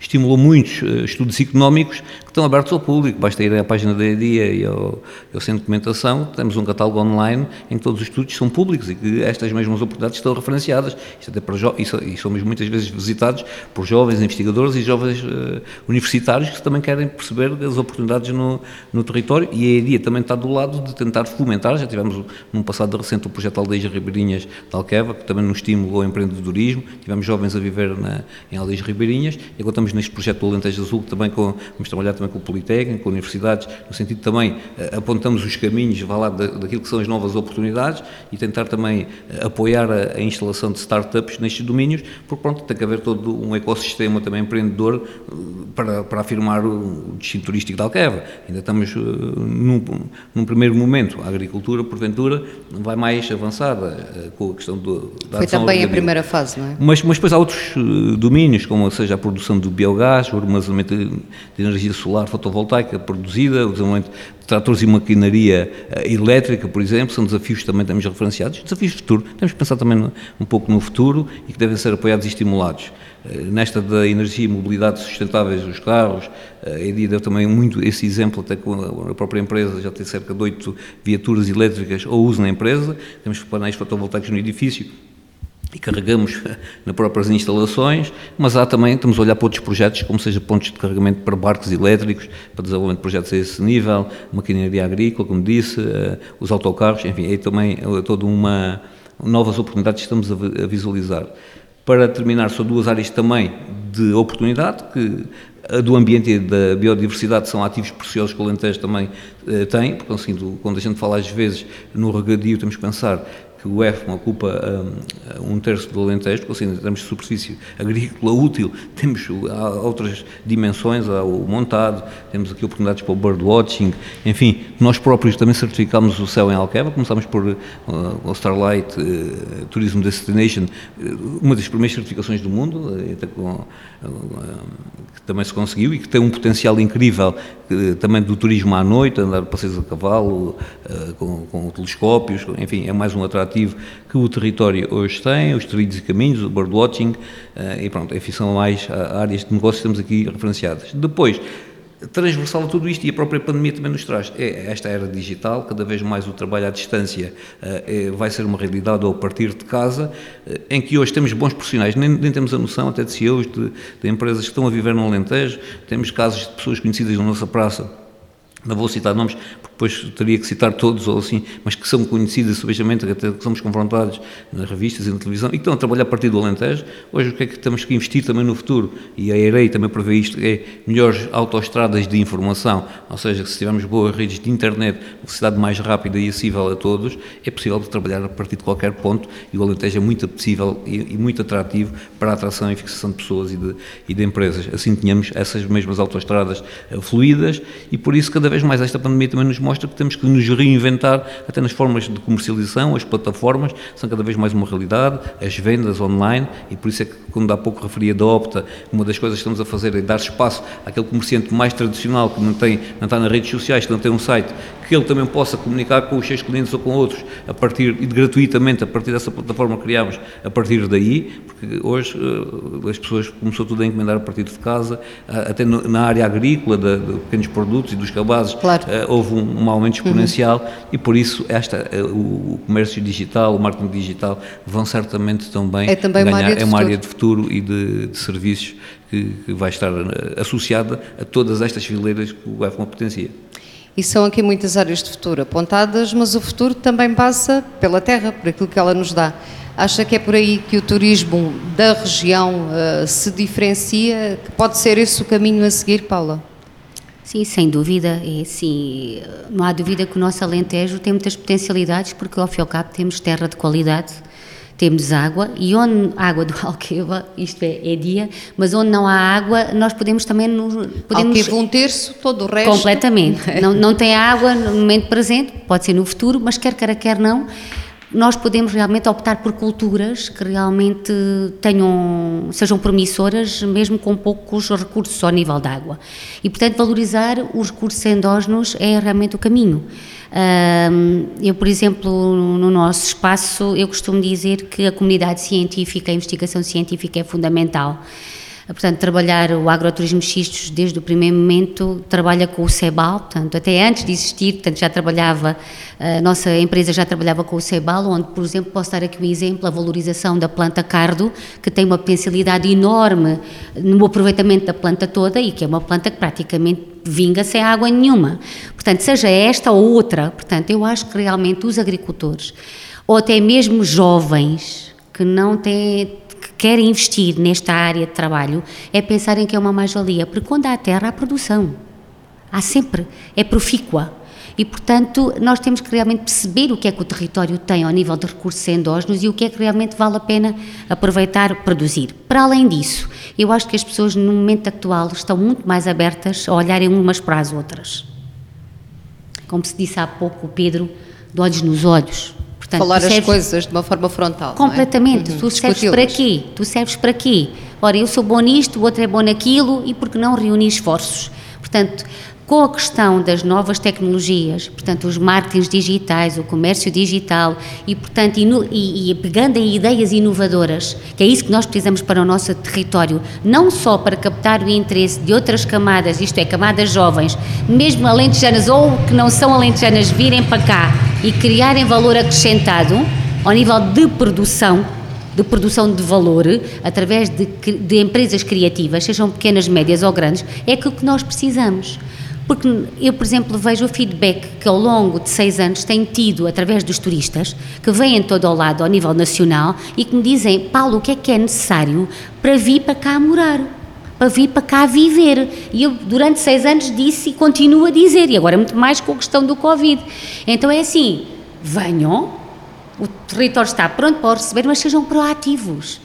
D: estimulou muitos uh, estudos económicos que estão abertos ao público. Basta ir à página da EDIA e ao, ao Centro de Documentação, temos um catálogo online em que todos os estudos são públicos e que estas mesmas oportunidades estão referenciadas. Isto até para e, somos muitas vezes visitados por jovens investigadores e jovens uh, universitários que também querem perceber as oportunidades no, no território e a EDIA também está do lado de tentar fomentar. Já tivemos num passado recente o projeto Aldeias Ribeirinhas de Alqueva, que também nos estimulou ao empreendedorismo. Tivemos jovens a viver na, em Aldeias Ribeirinhas e agora estamos neste projeto do Alentejo Azul, também com, vamos trabalhar também com o Politécnico, com universidades, no sentido também uh, apontamos os caminhos, vá lá, da, daquilo que são as novas oportunidades e tentar também uh, apoiar a, a, instalação de startups nestes domínios, porque pronto, tem que haver todo um ecossistema também empreendedor uh, para, para afirmar o destino turístico da Alqueva. Ainda estamos num, num, primeiro momento, a agricultura, porventura, vai mais avançada com a questão do,
A: da Foi também a primeira fase, não é?
D: Mas, mas depois há outros domínios, como seja a produção de biogás, o armazenamento de, energia solar fotovoltaica produzida, o desenvolvimento de tratores e maquinaria uh, elétrica, por exemplo, são desafios que também temos referenciados, desafios de futuro. Temos que pensar também um pouco no futuro e que devem ser apoiados e estimulados. Uh, nesta da energia e mobilidade sustentáveis dos carros, uh, a EDI deu também muito esse exemplo, até com a própria empresa já tem cerca de oito viaturas elétricas ou uso na empresa, temos painéis fotovoltaicos no edifício, e carregamos nas próprias instalações, mas há também, estamos a olhar para outros projetos, como seja pontos de carregamento para barcos elétricos, para desenvolvimento de projetos a esse nível, maquinaria agrícola, como disse, uh, os autocarros, enfim, é também é toda uma novas oportunidades que estamos a, visualizar. Para terminar, são duas áreas também de oportunidade, que a do ambiente e da biodiversidade são ativos preciosos que o Alentejo também uh, tem, porque assim, quando a gente fala às vezes no regadio, temos que pensar que o EFMA ocupa um, um terço do Alentejo, porque assim, temos superfície agrícola útil, temos outras dimensões, há o montado, temos aqui oportunidades para o birdwatching, enfim, nós próprios também certificámos o céu em Alqueva, começámos por uh, o Starlight uh, Tourism Destination, uh, uma das primeiras certificações do mundo, uh, com, que também se conseguiu e que tem um potencial incrível também do turismo à noite, andar passeios a cavalo, com, com telescópios, enfim, é mais um atrativo que o território hoje tem, os trilhos e caminhos, o birdwatching, eh, e pronto, enfim, são mais áreas de negócio que temos aqui referenciadas. Depois, transversal a tudo isto e a própria pandemia também nos traz. É esta era digital, cada vez mais o trabalho à distância é, vai ser uma realidade ou a partir de casa, eh, em que hoje temos bons profissionais, nem, nem temos a noção até de CEOs de, de empresas que estão a viver no Alentejo, temos casos de pessoas conhecidas na nossa praça não vou citar nomes, porque depois teria que citar todos ou assim, mas que são conhecidas subejamente, que somos confrontados nas revistas e na televisão, e que estão a trabalhar a partir do Alentejo. Hoje o que é que temos que investir também no futuro? E a EREI também prevê isto, é melhores autoestradas de informação, ou seja, se tivermos boas redes de internet, velocidade mais rápida e acessível a todos, é possível trabalhar a partir de qualquer ponto, e o Alentejo é muito possível e, e muito atrativo para a atração e fixação de pessoas e de, e de empresas. Assim tínhamos essas mesmas autoestradas uh, fluídas, e por isso cada vez mais esta pandemia também nos mostra que temos que nos reinventar até nas formas de comercialização, as plataformas são cada vez mais uma realidade, as vendas online, e por isso é que, quando há pouco referia da Opta, uma das coisas que estamos a fazer é dar espaço àquele comerciante mais tradicional, que não, tem, não está nas redes sociais, que não tem um site, que ele também possa comunicar com os seus clientes ou com outros, a partir, e gratuitamente, a partir dessa plataforma que criámos, a partir daí, porque hoje uh, as pessoas começou tudo a encomendar a partir de casa, até na área agrícola, de, de, pequenos produtos e dos cabazes, claro. uh, houve um, um, aumento exponencial uhum. e por isso esta, o, o, comércio digital, o marketing digital vão certamente também,
A: é também ganhar, uma área de,
D: é uma área de futuro e de, de serviços que, que, vai estar associada a todas estas fileiras que o iPhone potencia.
A: E são aqui muitas áreas de futuro apontadas, mas o futuro também passa pela terra, por aquilo que ela nos dá. Acha que é por aí que o turismo da região uh, se diferencia? Que pode ser esse o caminho a seguir, Paula?
E: Sim, sem dúvida. É assim, não há dúvida que o nosso Alentejo tem muitas potencialidades, porque ao fim e ao cabo temos terra de qualidade temos água e onde água do Alqueva, isto é, é dia, mas onde não há água, nós podemos também nos... Podemos,
A: Alqueva um terço, todo o resto...
E: Completamente. não, não tem água no momento presente, pode ser no futuro, mas quer queira, quer não, nós podemos realmente optar por culturas que realmente tenham, sejam promissoras, mesmo com poucos recursos ao nível da água. E, portanto, valorizar os recursos endógenos é realmente o caminho. Eu, por exemplo, no nosso espaço, eu costumo dizer que a comunidade científica, a investigação científica é fundamental. Portanto, trabalhar o agroturismo xistos desde o primeiro momento, trabalha com o CEBAL, portanto, até antes de existir, portanto, já trabalhava, a nossa empresa já trabalhava com o CEBAL, onde, por exemplo, posso dar aqui um exemplo, a valorização da planta cardo, que tem uma potencialidade enorme no aproveitamento da planta toda e que é uma planta que praticamente vinga sem água nenhuma. Portanto, seja esta ou outra, portanto, eu acho que realmente os agricultores, ou até mesmo jovens, que não têm querem investir nesta área de trabalho é pensarem que é uma mais-valia, porque quando há terra há produção. Há sempre, é profícua. E, portanto, nós temos que realmente perceber o que é que o território tem ao nível de recursos endógenos e o que é que realmente vale a pena aproveitar, produzir. Para além disso, eu acho que as pessoas no momento atual estão muito mais abertas a olharem umas para as outras. Como se disse há pouco, o Pedro, de olhos nos olhos.
A: Portanto, Falar as coisas de uma forma frontal.
E: Completamente. É? Uhum. Tu serves para quê? Tu serves para quê? ora, eu sou bom nisto, o outro é bom naquilo, e por que não reunir esforços? Portanto, com a questão das novas tecnologias, portanto, os marketings digitais, o comércio digital e, portanto, e, e, pegando em ideias inovadoras, que é isso que nós precisamos para o nosso território, não só para captar o interesse de outras camadas, isto é, camadas jovens, mesmo alentejanas ou que não são alentejanas, virem para cá e criarem valor acrescentado ao nível de produção, de produção de valor através de, de empresas criativas, sejam pequenas, médias ou grandes, é que o que nós precisamos. Porque eu, por exemplo, vejo o feedback que ao longo de seis anos tenho tido através dos turistas, que vêm todo ao lado, ao nível nacional, e que me dizem, Paulo, o que é que é necessário para vir para cá morar? Para vir para cá viver. E eu, durante seis anos, disse e continuo a dizer, e agora muito mais com a questão do Covid. Então é assim, venham, o território está pronto para receber, mas sejam proativos.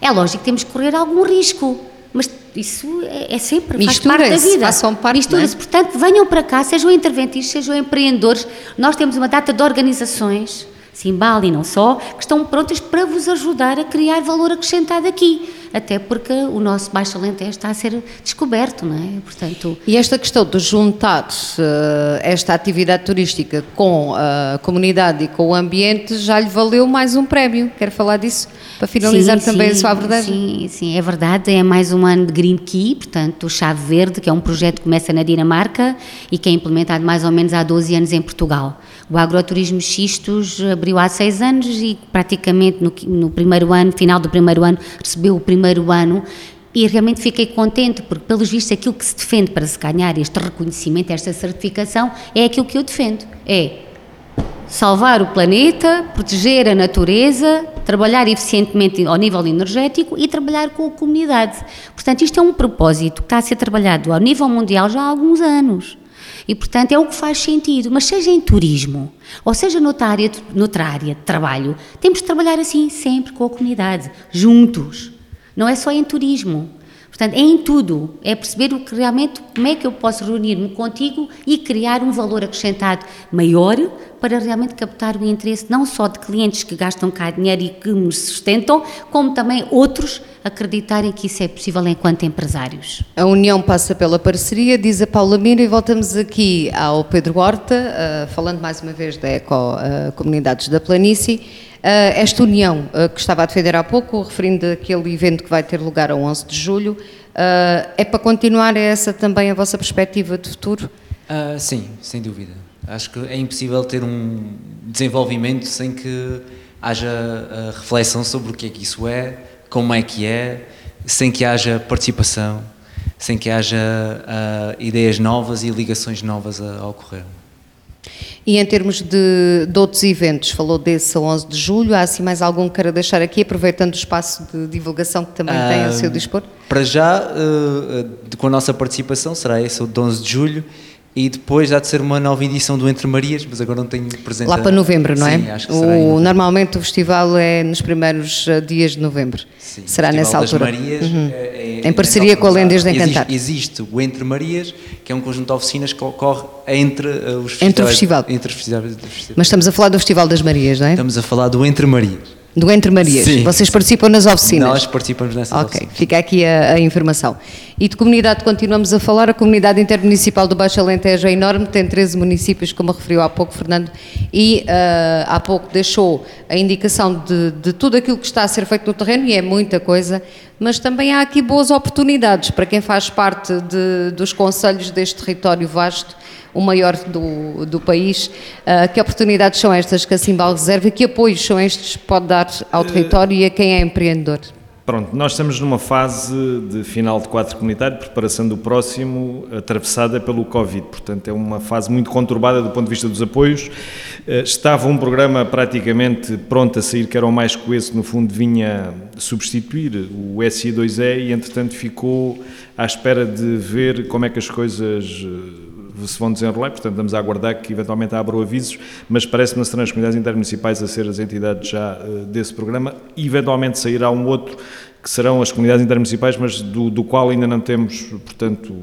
E: É lógico que temos que correr algum risco, mas isso é, é sempre, faz parte da vida.
A: Façam parte, Mistura-se.
E: É? Portanto, venham para cá, sejam interventistas, sejam empreendedores. Nós temos uma data de organizações, Simbal e não só, que estão prontas para vos ajudar a criar valor acrescentado aqui até porque o nosso Baixo Alentejo está a ser descoberto, não é?
A: Portanto... E esta questão de juntar uh, esta atividade turística com a comunidade e com o ambiente já lhe valeu mais um prémio. Quero falar disso para finalizar sim, também sim, a sua abordagem.
E: Sim, sim, é verdade. É mais um ano de Green Key, portanto, o Chave Verde, que é um projeto que começa na Dinamarca e que é implementado mais ou menos há 12 anos em Portugal. O agroturismo Xistos abriu há seis anos e praticamente no, no primeiro ano, final do primeiro ano, recebeu o primeiro ano e realmente fiquei contente, porque, pelos vistos, aquilo que se defende para se ganhar este reconhecimento, esta certificação, é aquilo que eu defendo. É salvar o planeta, proteger a natureza, trabalhar eficientemente ao nível energético e trabalhar com a comunidade. Portanto, isto é um propósito que está a ser trabalhado ao nível mundial já há alguns anos. E, portanto, é o que faz sentido. Mas seja em turismo, ou seja noutra área, noutra área de trabalho, temos de trabalhar assim sempre com a comunidade, juntos. Não é só em turismo. Portanto, é em tudo. É perceber o que realmente, como é que eu posso reunir-me contigo e criar um valor acrescentado maior para realmente captar o interesse não só de clientes que gastam cá dinheiro e que me sustentam, como também outros acreditarem que isso é possível enquanto empresários.
A: A união passa pela parceria, diz a Paula Mira, e voltamos aqui ao Pedro Horta, uh, falando mais uma vez da Eco uh, Comunidades da Planície. Uh, esta união que estava a defender há pouco, referindo aquele evento que vai ter lugar a 11 de julho, é para continuar essa também a vossa perspectiva de futuro?
F: sim, sem dúvida. Acho que é impossível ter um desenvolvimento sem que haja reflexão sobre o que é que isso é, como é que é, sem que haja participação, sem que haja uh, ideias novas e ligações novas a, a ocorrer.
A: E em termos de, de, outros eventos, falou desse a 11 de julho, há assim mais algum que queira deixar aqui, aproveitando o espaço de divulgação que também uh, tem a seu dispor?
F: Para já, uh, com a nossa participação, será esse o de 11 de julho, e depois há de ser uma nova edição do Entre Marias, mas agora não tenho presente.
A: Lá para novembro, não
F: é?
A: Sim,
F: acho que será.
A: O, normalmente o festival é nos primeiros eh, dias de novembro. Sim, será nessa altura.
F: Marias
A: uhum. é, é, em parceria com a Lendas de Encantar.
F: Existe, existe, o Entre Marias, que é um conjunto de oficinas que ocorre entre uh, os
A: festivais. Entre o festival.
F: Entre os festivais,
A: Mas estamos a falar do Festival das Marias, não é?
F: Estamos a falar do Entre Marias.
A: Do Entre Marias. Sim. Vocês participam nas oficinas?
F: Nós participamos nessas
A: Ok,
F: oficinas.
A: fica aqui a, a, informação. E de comunidade continuamos a falar. A comunidade intermunicipal do Baixo Alentejo é enorme, tem 13 municípios, como referiu há pouco Fernando, e uh, há pouco deixou a indicação de, de tudo aquilo que está a ser feito no terreno, e é muita coisa, mas também há aqui boas oportunidades para quem faz parte de, dos conselhos deste território vasto o maior do, do país. Uh, que oportunidades são estas que a Simbal reserva e que apoios são estes que pode dar ao território e a quem é empreendedor?
C: Pronto, nós estamos numa fase de final de quadro comunitário, preparação do próximo, atravessada pelo Covid, portanto é uma fase muito conturbada do ponto de vista dos apoios. Eh, estava um programa praticamente pronto a sair, que era o mais coeso, no fundo vinha substituir o SI2E e entretanto ficou à espera de ver como é que as coisas eh, se vão desenrolar, portanto estamos a aguardar que eventualmente abram avisos, mas parece-me serão as comunidades intermunicipais a ser as entidades já uh, desse programa, e eventualmente sairá um outro que serão as comunidades intermunicipais, mas do, do qual ainda não temos, portanto,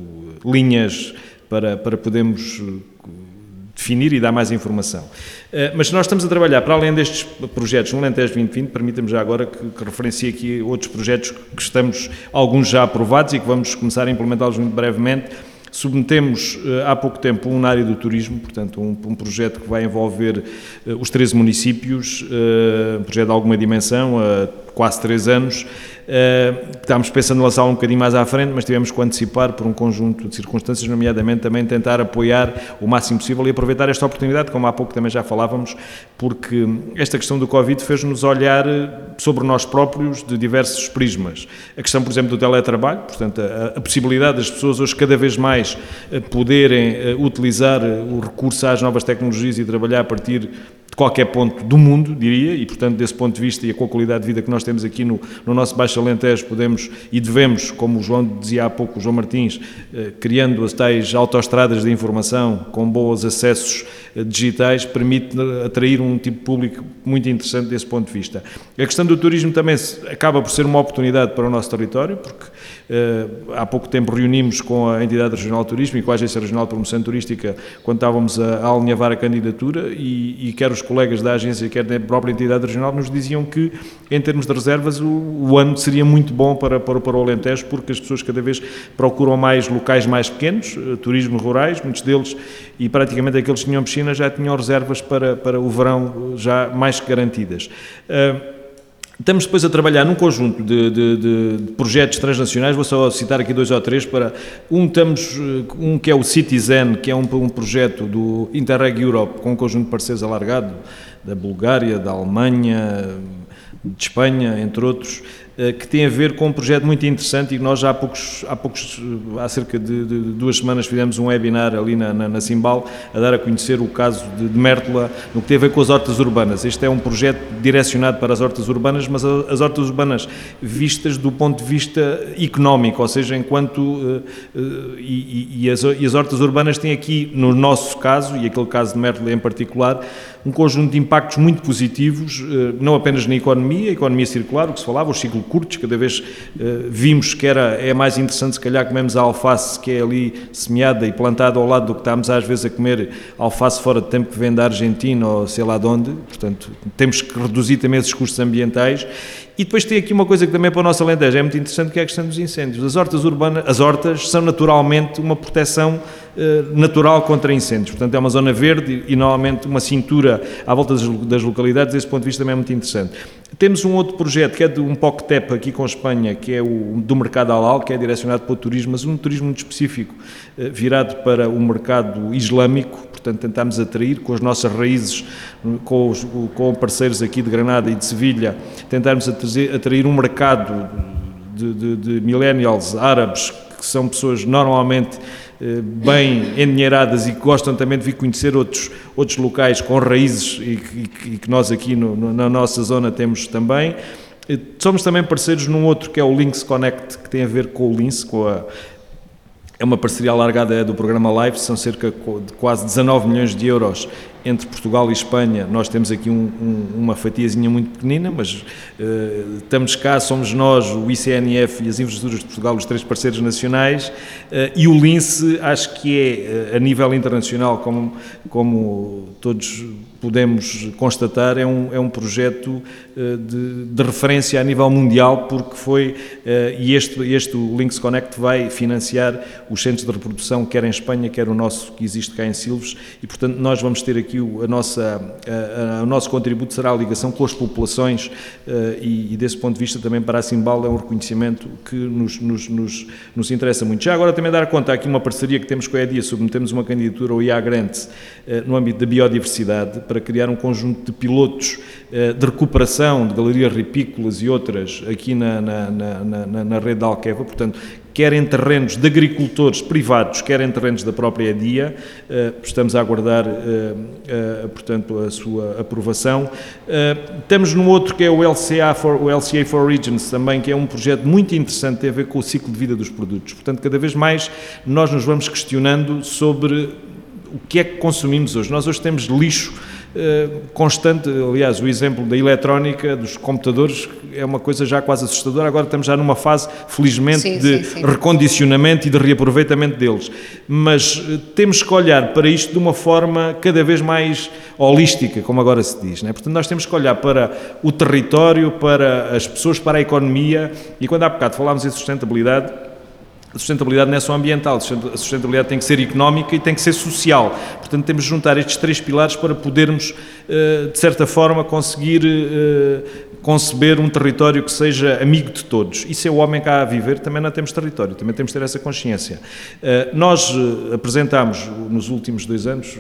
C: linhas para, para podermos eh, definir e dar mais informação. Uh, mas nós estamos a trabalhar, para além destes projetos no Alentejo 2020, permita-me já agora que, que referencie aqui outros projetos que estamos, alguns já aprovados e que vamos começar a implementá-los muito brevemente, Submetemos há pouco tempo um na área do turismo, portanto, um, um projeto que vai envolver os 13 municípios, um projeto de alguma dimensão, há quase três anos, Uh, estávamos pensando em lançar um bocadinho mais à frente, mas tivemos que antecipar por um conjunto de circunstâncias, nomeadamente também tentar apoiar o máximo possível e aproveitar esta oportunidade, como há pouco também já falávamos, porque esta questão do Covid fez-nos olhar eh, sobre nós próprios de diversos prismas. A questão, por exemplo, do teletrabalho, portanto, a, a possibilidade das pessoas hoje cada vez mais eh, poderem utilizar o recurso às novas tecnologias e trabalhar a partir qualquer ponto do mundo, diria, e portanto, desse ponto de vista e com a qualidade de vida que nós temos aqui no, no nosso Baixo Alentejo, podemos e devemos, como o João dizia há pouco, o João Martins, eh, criando as tais autoestradas de informação com bons acessos eh, digitais, permite atrair um tipo de público muito interessante desse ponto de vista. A questão do turismo também acaba por ser uma oportunidade para o nosso território, porque eh, há pouco tempo reunimos com a entidade regional de turismo e com a Agência Regional de Promoção Turística quando estávamos a, a alinhavar a candidatura e, e quer os colegas da agência, quer da própria entidade regional, nos diziam que, em termos de reservas, o, o ano seria muito bom para, para, para o Alentejo, porque as pessoas cada vez procuram mais locais mais pequenos, eh, turismo rurais, muitos deles, e praticamente aqueles que tinham piscina já tinham reservas para, para o verão já mais garantidas. Uh, Estamos depois a trabalhar num conjunto de, de, de, projetos transnacionais, vou só citar aqui dois ou três para... Um, estamos, eh, um que é o Citizen, que é um, um projeto do Interreg Europe, com um conjunto de parceiros alargado, da Bulgária, da Alemanha, de Espanha, entre outros, que tem a ver com um projeto muito interessante e nós há poucos, há, poucos, eh, há cerca de, de duas semanas fizemos um webinar ali na, na, na Simbal a dar a conhecer o caso de, de Mértola no que tem a ver com as hortas urbanas. Este é um projeto direcionado para as hortas urbanas, mas as hortas urbanas vistas do ponto de vista económico, ou seja, enquanto uh, uh, e, e, as, e as hortas urbanas têm aqui, no nosso caso, e aquele caso de Mértola em particular, um conjunto de impactos muito positivos, uh, não apenas na economia, a economia circular, o que se falava, o ciclo curtos, cada vez uh, vimos que era, é mais interessante se calhar comemos a alface que é ali semeada e plantada ao lado do que estamos às vezes a comer alface fora de tempo que vem da Argentina ou sei lá de onde, portanto temos que reduzir também esses custos ambientais e depois tem aqui uma coisa que também para o nosso Alentejo é muito interessante, que é a questão dos incêndios. As hortas urbanas, as hortas são naturalmente uma proteção eh, natural contra incêndios. Portanto, é uma zona verde e, normalmente, uma cintura à volta das, das localidades. Desse ponto de vista, também é muito interessante. Temos um outro projeto que é de um POCTEP aqui com Espanha, que é o do mercado halal, que é direcionado para o turismo, mas um turismo muito específico, eh, virado para o mercado islâmico. Portanto, tentamos atrair com as nossas raízes, com, os, com parceiros aqui de Granada e de Sevilha, tentarmos atrair um mercado de, de, de millennials árabes, que são pessoas normalmente eh, bem endinheiradas e que gostam também de vir conhecer outros, outros locais com raízes e que, e que nós aqui no, na nossa zona temos também. Eh, somos também parceiros num outro que é o Links Connect, que tem a ver com o Links, com a, é uma parceria alargada do programa Live, são cerca de quase 19 milhões de euros entre Portugal e Espanha. Nós temos aqui um, um, uma fatiazinha muito pequenina, mas uh, estamos cá, somos nós, o ICNF e as infraestruturas de Portugal, os três parceiros nacionais, uh, e o LINCE, acho que é, uh, a nível internacional, como, como todos podemos constatar, é um, é um projeto de, de, referência a nível mundial, porque foi, e este, este Links Connect vai financiar os centros de reprodução, quer em Espanha, quer o nosso que existe cá em Silves, e portanto nós vamos ter aqui o, a nossa, a, a, o nosso contributo será a ligação com as populações, uh, e, e, desse ponto de vista também para a Simbal é um reconhecimento que nos, nos, nos, nos, interessa muito. Já agora também dar conta aqui uma parceria que temos com a EDIA, submetemos uma candidatura ao IA Grant no âmbito da biodiversidade, para criar um conjunto de pilotos eh, de recuperação de galerias ripícolas e outras aqui na, na, na, na rede da Alqueva, portanto, quer em terrenos de agricultores privados, quer em terrenos da própria DIA, eh, estamos a aguardar, eh, portanto, a sua aprovação. Temos num outro que é o LCA for, o LCA for Regions também, que é um projeto muito interessante, tem a ver com o ciclo de vida dos produtos. Portanto, cada vez mais nós nos vamos questionando sobre o que é que consumimos hoje. Nós hoje temos lixo constante. Aliás, o exemplo da eletrónica, dos computadores, é uma coisa já quase assustadora. Agora estamos já numa fase, felizmente,
A: Sim,
C: de
A: sim, sim.
C: recondicionamento e de reaproveitamento deles. Mas eh, temos que olhar para isto de uma forma cada vez mais holística, como agora se diz. Né? Portanto, nós temos que olhar para o território, para as pessoas, para a economia. E quando há bocado falámos em sustentabilidade, a sustentabilidade não é só ambiental, a sustentabilidade tem que ser económica e tem que ser social. Portanto, temos de juntar estes três pilares para podermos, eh, de certa forma, conseguir eh, conceber um território que seja amigo de todos. E se é o homem cá a viver, também não temos território, também temos de ter essa consciência. Eh, nós apresentámos nos últimos dois anos,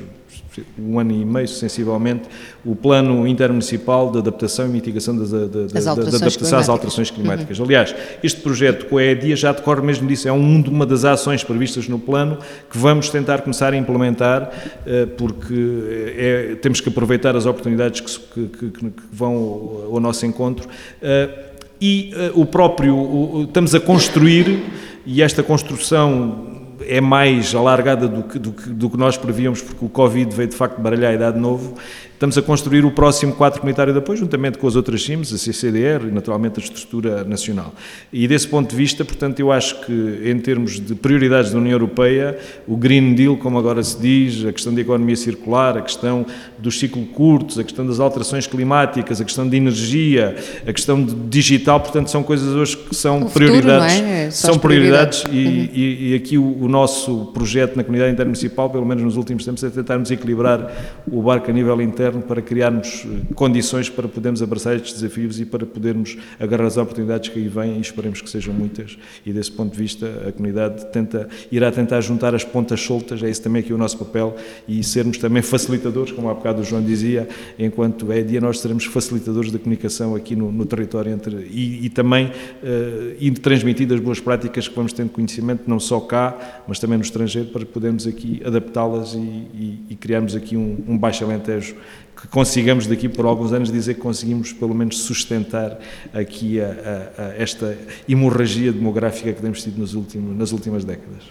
C: um ano e meio, sensivelmente, o Plano Intermunicipal de Adaptação e Mitigação das, da, da,
A: As
C: da-
A: alterações
C: da adaptação às
A: climáticas.
C: alterações climáticas. Aliás, este projeto com a EDIA já decorre mesmo disso, é um, de uma das ações previstas no plano que vamos tentar começar a implementar, eh, porque é- temos que aproveitar as oportunidades que, que- que- vão ao, ao nosso encontro. Eh, e eh, o próprio, estamos a construir, e esta construção é mais alargada do que, do, que, do que nós prevíamos, porque o Covid veio de facto baralhar a idade de novo. Estamos a construir o próximo quadro comunitário de apoio, juntamente com as outras CIMs, a CCDR e naturalmente a estrutura nacional. E desse ponto de vista, portanto, eu acho que em termos de prioridades da União Europeia, o Green Deal, como agora se diz, a questão da economia circular, a questão dos ciclos curtos, a questão das alterações climáticas, a questão de energia, a questão de digital, portanto, são coisas hoje que são
A: O
C: prioridades.
A: não é? São prioridades.
C: prioridades e, e- e aqui o, o nosso projeto na comunidade intermunicipal, pelo menos nos últimos tempos, é tentarmos equilibrar o barco a nível interno para criarmos eh, condições para podermos abraçar estes desafios e para podermos agarrar as oportunidades que aí vêm e esperemos que sejam muitas. E desse ponto de vista, a comunidade tenta, irá tentar juntar as pontas soltas, é esse também aqui o nosso papel e sermos também facilitadores, como há bocado o João dizia, enquanto é dia nós seremos facilitadores da comunicação aqui no, no território entre, e, e também eh, ir transmitindo as boas práticas que vamos tendo conhecimento, não só cá, mas também no estrangeiro, para podermos aqui adaptá-las e, e, e criarmos aqui um, um baixo alentejo que consigamos daqui por alguns anos dizer que conseguimos pelo menos sustentar aqui a, a- a esta hemorragia demográfica que temos tido nos últimos, nas últimas décadas.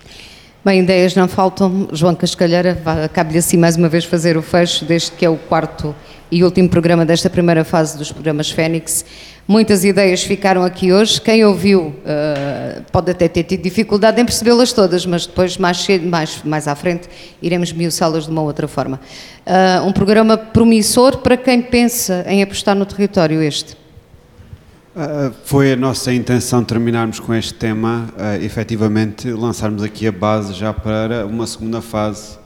A: Bem, ideias não faltam. João Cascalheira, cabe-lhe assim mais uma vez fazer o fecho deste que é o quarto e último programa desta primeira fase dos programas Fênix. Muitas ideias ficaram aqui hoje. Quem ouviu eh, pode até ter tido dificuldade em percebê-las todas, mas depois, mais, cedo, mais, mais à frente, iremos miuçá-las de uma outra forma. Ah, um programa promissor para quem pensa em apostar no território este.
B: Uh, Foi a nossa intenção terminarmos com este tema, uh, efetivamente lançarmos aqui a base já para uma segunda fase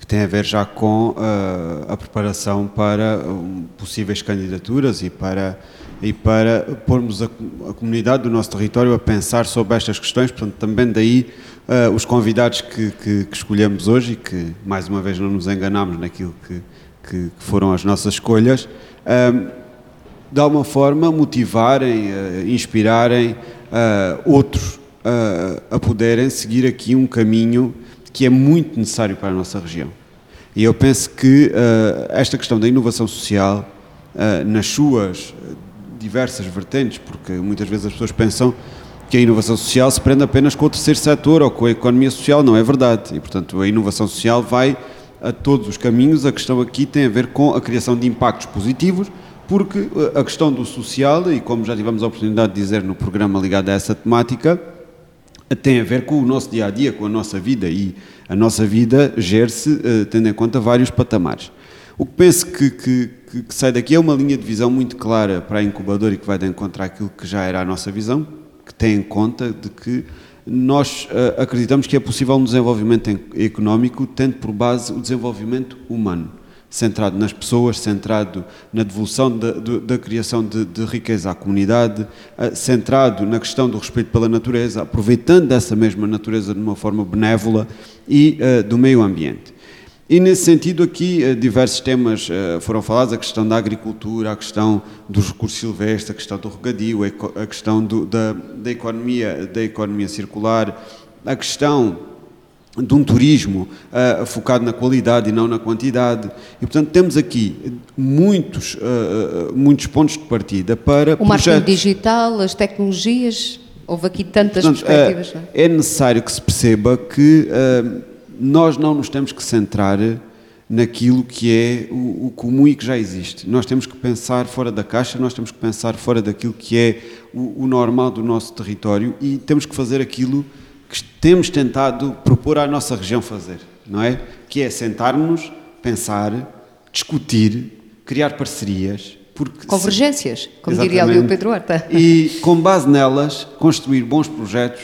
B: que tem a ver já com uh, a preparação para um, possíveis candidaturas e para, e para pormos a, a comunidade do nosso território a pensar sobre estas questões, portanto também daí uh, os convidados que, que, que escolhemos hoje e que mais uma vez não nos enganamos naquilo que, que, foram as nossas escolhas. Um, de alguma forma motivarem, eh, inspirarem eh, outros a poderem seguir aqui um caminho que é muito necessário para a nossa região. E eu penso que esta questão da inovação social, nas suas diversas vertentes, porque muitas vezes as pessoas pensam que a inovação social se prende apenas com o terceiro setor ou com a economia social, não é verdade. E, portanto, a inovação social vai a todos os caminhos. A questão aqui tem a ver com a criação de impactos positivos, porque eh, a questão do social, e como já tivemos a oportunidade de dizer no programa ligado a essa temática, tem a ver com o nosso dia a dia, com a nossa vida e a nossa vida gere-se eh, tendo em conta vários patamares. O que penso que, que, que- que sai daqui é uma linha de visão muito clara para a incubadora e que vai de encontro àquilo que já era a nossa visão, que tem em conta de que nós eh, acreditamos que é possível um desenvolvimento en- económico tendo por base o desenvolvimento humano centrado nas pessoas, centrado na devolução da, da criação de, de riqueza à comunidade, eh, centrado na questão do respeito pela natureza, aproveitando dessa mesma natureza de uma forma benévola e eh, do meio ambiente. E nesse sentido aqui eh, diversos temas eh, foram falados, a questão da agricultura, a questão dos recursos silvestres, a questão do regadio, a questão do- da, da economia, da economia circular, a questão de um turismo ah, focado na qualidade e não na quantidade. E, portanto, temos aqui muitos, ah, muitos pontos de partida para
A: O marketing
B: projetos.
A: digital, as tecnologias, houve aqui tantas
B: Portanto,
A: perspectivas.
B: ah, é necessário que se perceba que nós não nos temos que centrar naquilo que é o, o, comum e que já existe. Nós temos que pensar fora da caixa, nós temos que pensar fora daquilo que é o, o normal do nosso território e temos que fazer aquilo que temos tentado propor à nossa região fazer, não é? Que é sentar-nos, pensar, discutir, criar parcerias,
A: porque Convergências, como diria ali o Pedro Horta.
B: E com base nelas, construir bons projetos,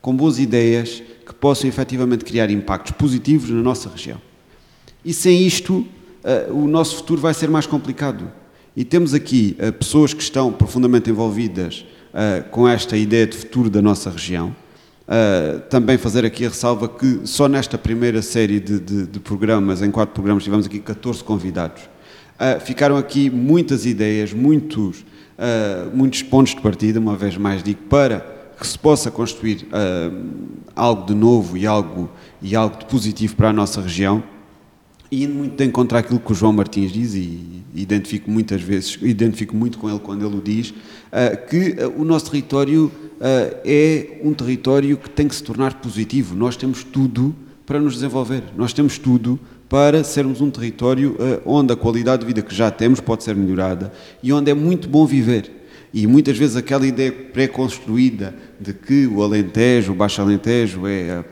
B: com boas ideias, que possam efetivamente criar impactos positivos na nossa região. E sem isto, uh, o nosso futuro vai ser mais complicado. E temos aqui uh, pessoas que estão profundamente envolvidas uh, com esta ideia de futuro da nossa região. também fazer aqui a ressalva que só nesta primeira série de, de, de programas, em quatro programas, tivemos aqui 14 convidados ficaram aqui muitas ideias, muitos, muitos pontos de partida, uma vez mais digo, para que se possa construir uh, algo de novo e algo, e algo de positivo para a nossa região. E indo muito de encontro àquilo que o João Martins diz, e identifico muitas vezes, identifico muito com ele quando ele o diz, que o nosso território é um território que tem que se tornar positivo. Nós temos tudo para nos desenvolver, nós temos tudo para sermos um território uh, onde a qualidade de vida que já temos pode ser melhorada e onde é muito bom viver. E muitas vezes aquela ideia pré-construída de que o Alentejo, o Baixo Alentejo é a,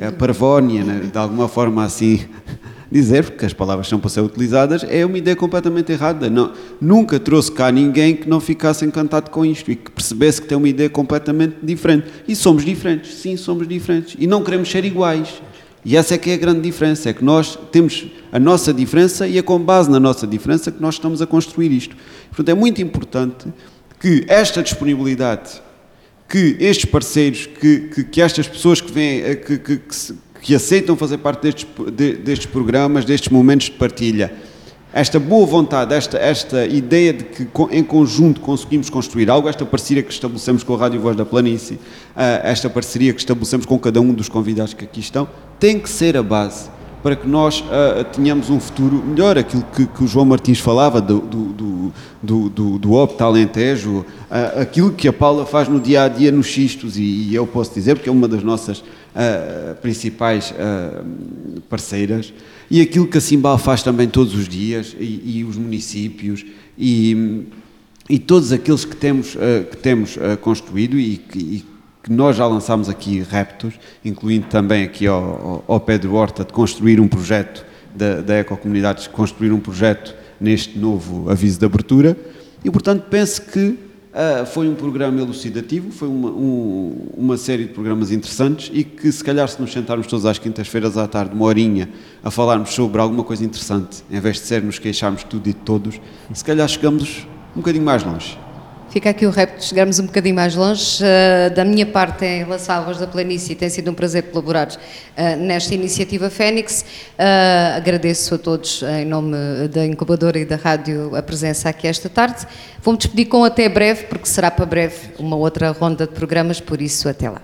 B: é a parvónia, né? de alguma forma assim dizer, porque as palavras são para ser utilizadas, é uma ideia completamente errada. Não, nunca trouxe cá ninguém que não ficasse encantado com isto e que percebesse que tem uma ideia completamente diferente. E somos diferentes, sim, somos diferentes. E não queremos ser iguais. E essa é que é a grande diferença, é que nós temos a nossa diferença e é com base na nossa diferença que nós estamos a construir isto. Portanto, é muito importante que esta disponibilidade, que estes parceiros, que, que, que estas pessoas que vêm, eh, que, que, que aceitam fazer parte destes, destes programas, destes momentos de partilha, esta boa vontade, esta, esta ideia de que em conjunto conseguimos construir algo, esta parceria que estabelecemos com a Rádio Voz da Planície, eh, esta parceria que estabelecemos com cada um dos convidados que aqui estão, tem que ser a base para que nós uh, tenhamos um futuro melhor. Aquilo que, que o João Martins falava do, do, do, do, do Opta uh, aquilo que a Paula faz no dia a dia nos xistos, e, e eu posso dizer, porque é uma das nossas uh, principais parceiras, e aquilo que a Simbal faz também todos os dias, e, e os municípios, e, e todos aqueles que temos, que temos construído e que que nós já lançámos aqui reptos, incluindo também aqui ao, ao Pedro Horta, de construir um projeto da, da Ecocomunidades, construir um projeto neste novo aviso de abertura, e portanto penso que uh, foi um programa elucidativo, foi uma, um, uma série de programas interessantes e que se calhar se nos sentarmos todas às quintas-feiras à tarde, uma horinha, a falarmos sobre alguma coisa interessante, em vez de sermos queixarmos de tudo e de todos, se calhar chegamos um bocadinho mais longe.
A: Fica aqui o repto chegarmos um bocadinho mais longe. Uh, da minha parte, em relação à Voz da Planície, tem sido um prazer colaborar uh, nesta iniciativa Fênix. Uh, agradeço a todos, em nome da incubadora e da rádio, a presença aqui esta tarde. Vou-me despedir com até breve, porque será para breve uma outra ronda de programas, por isso, até lá.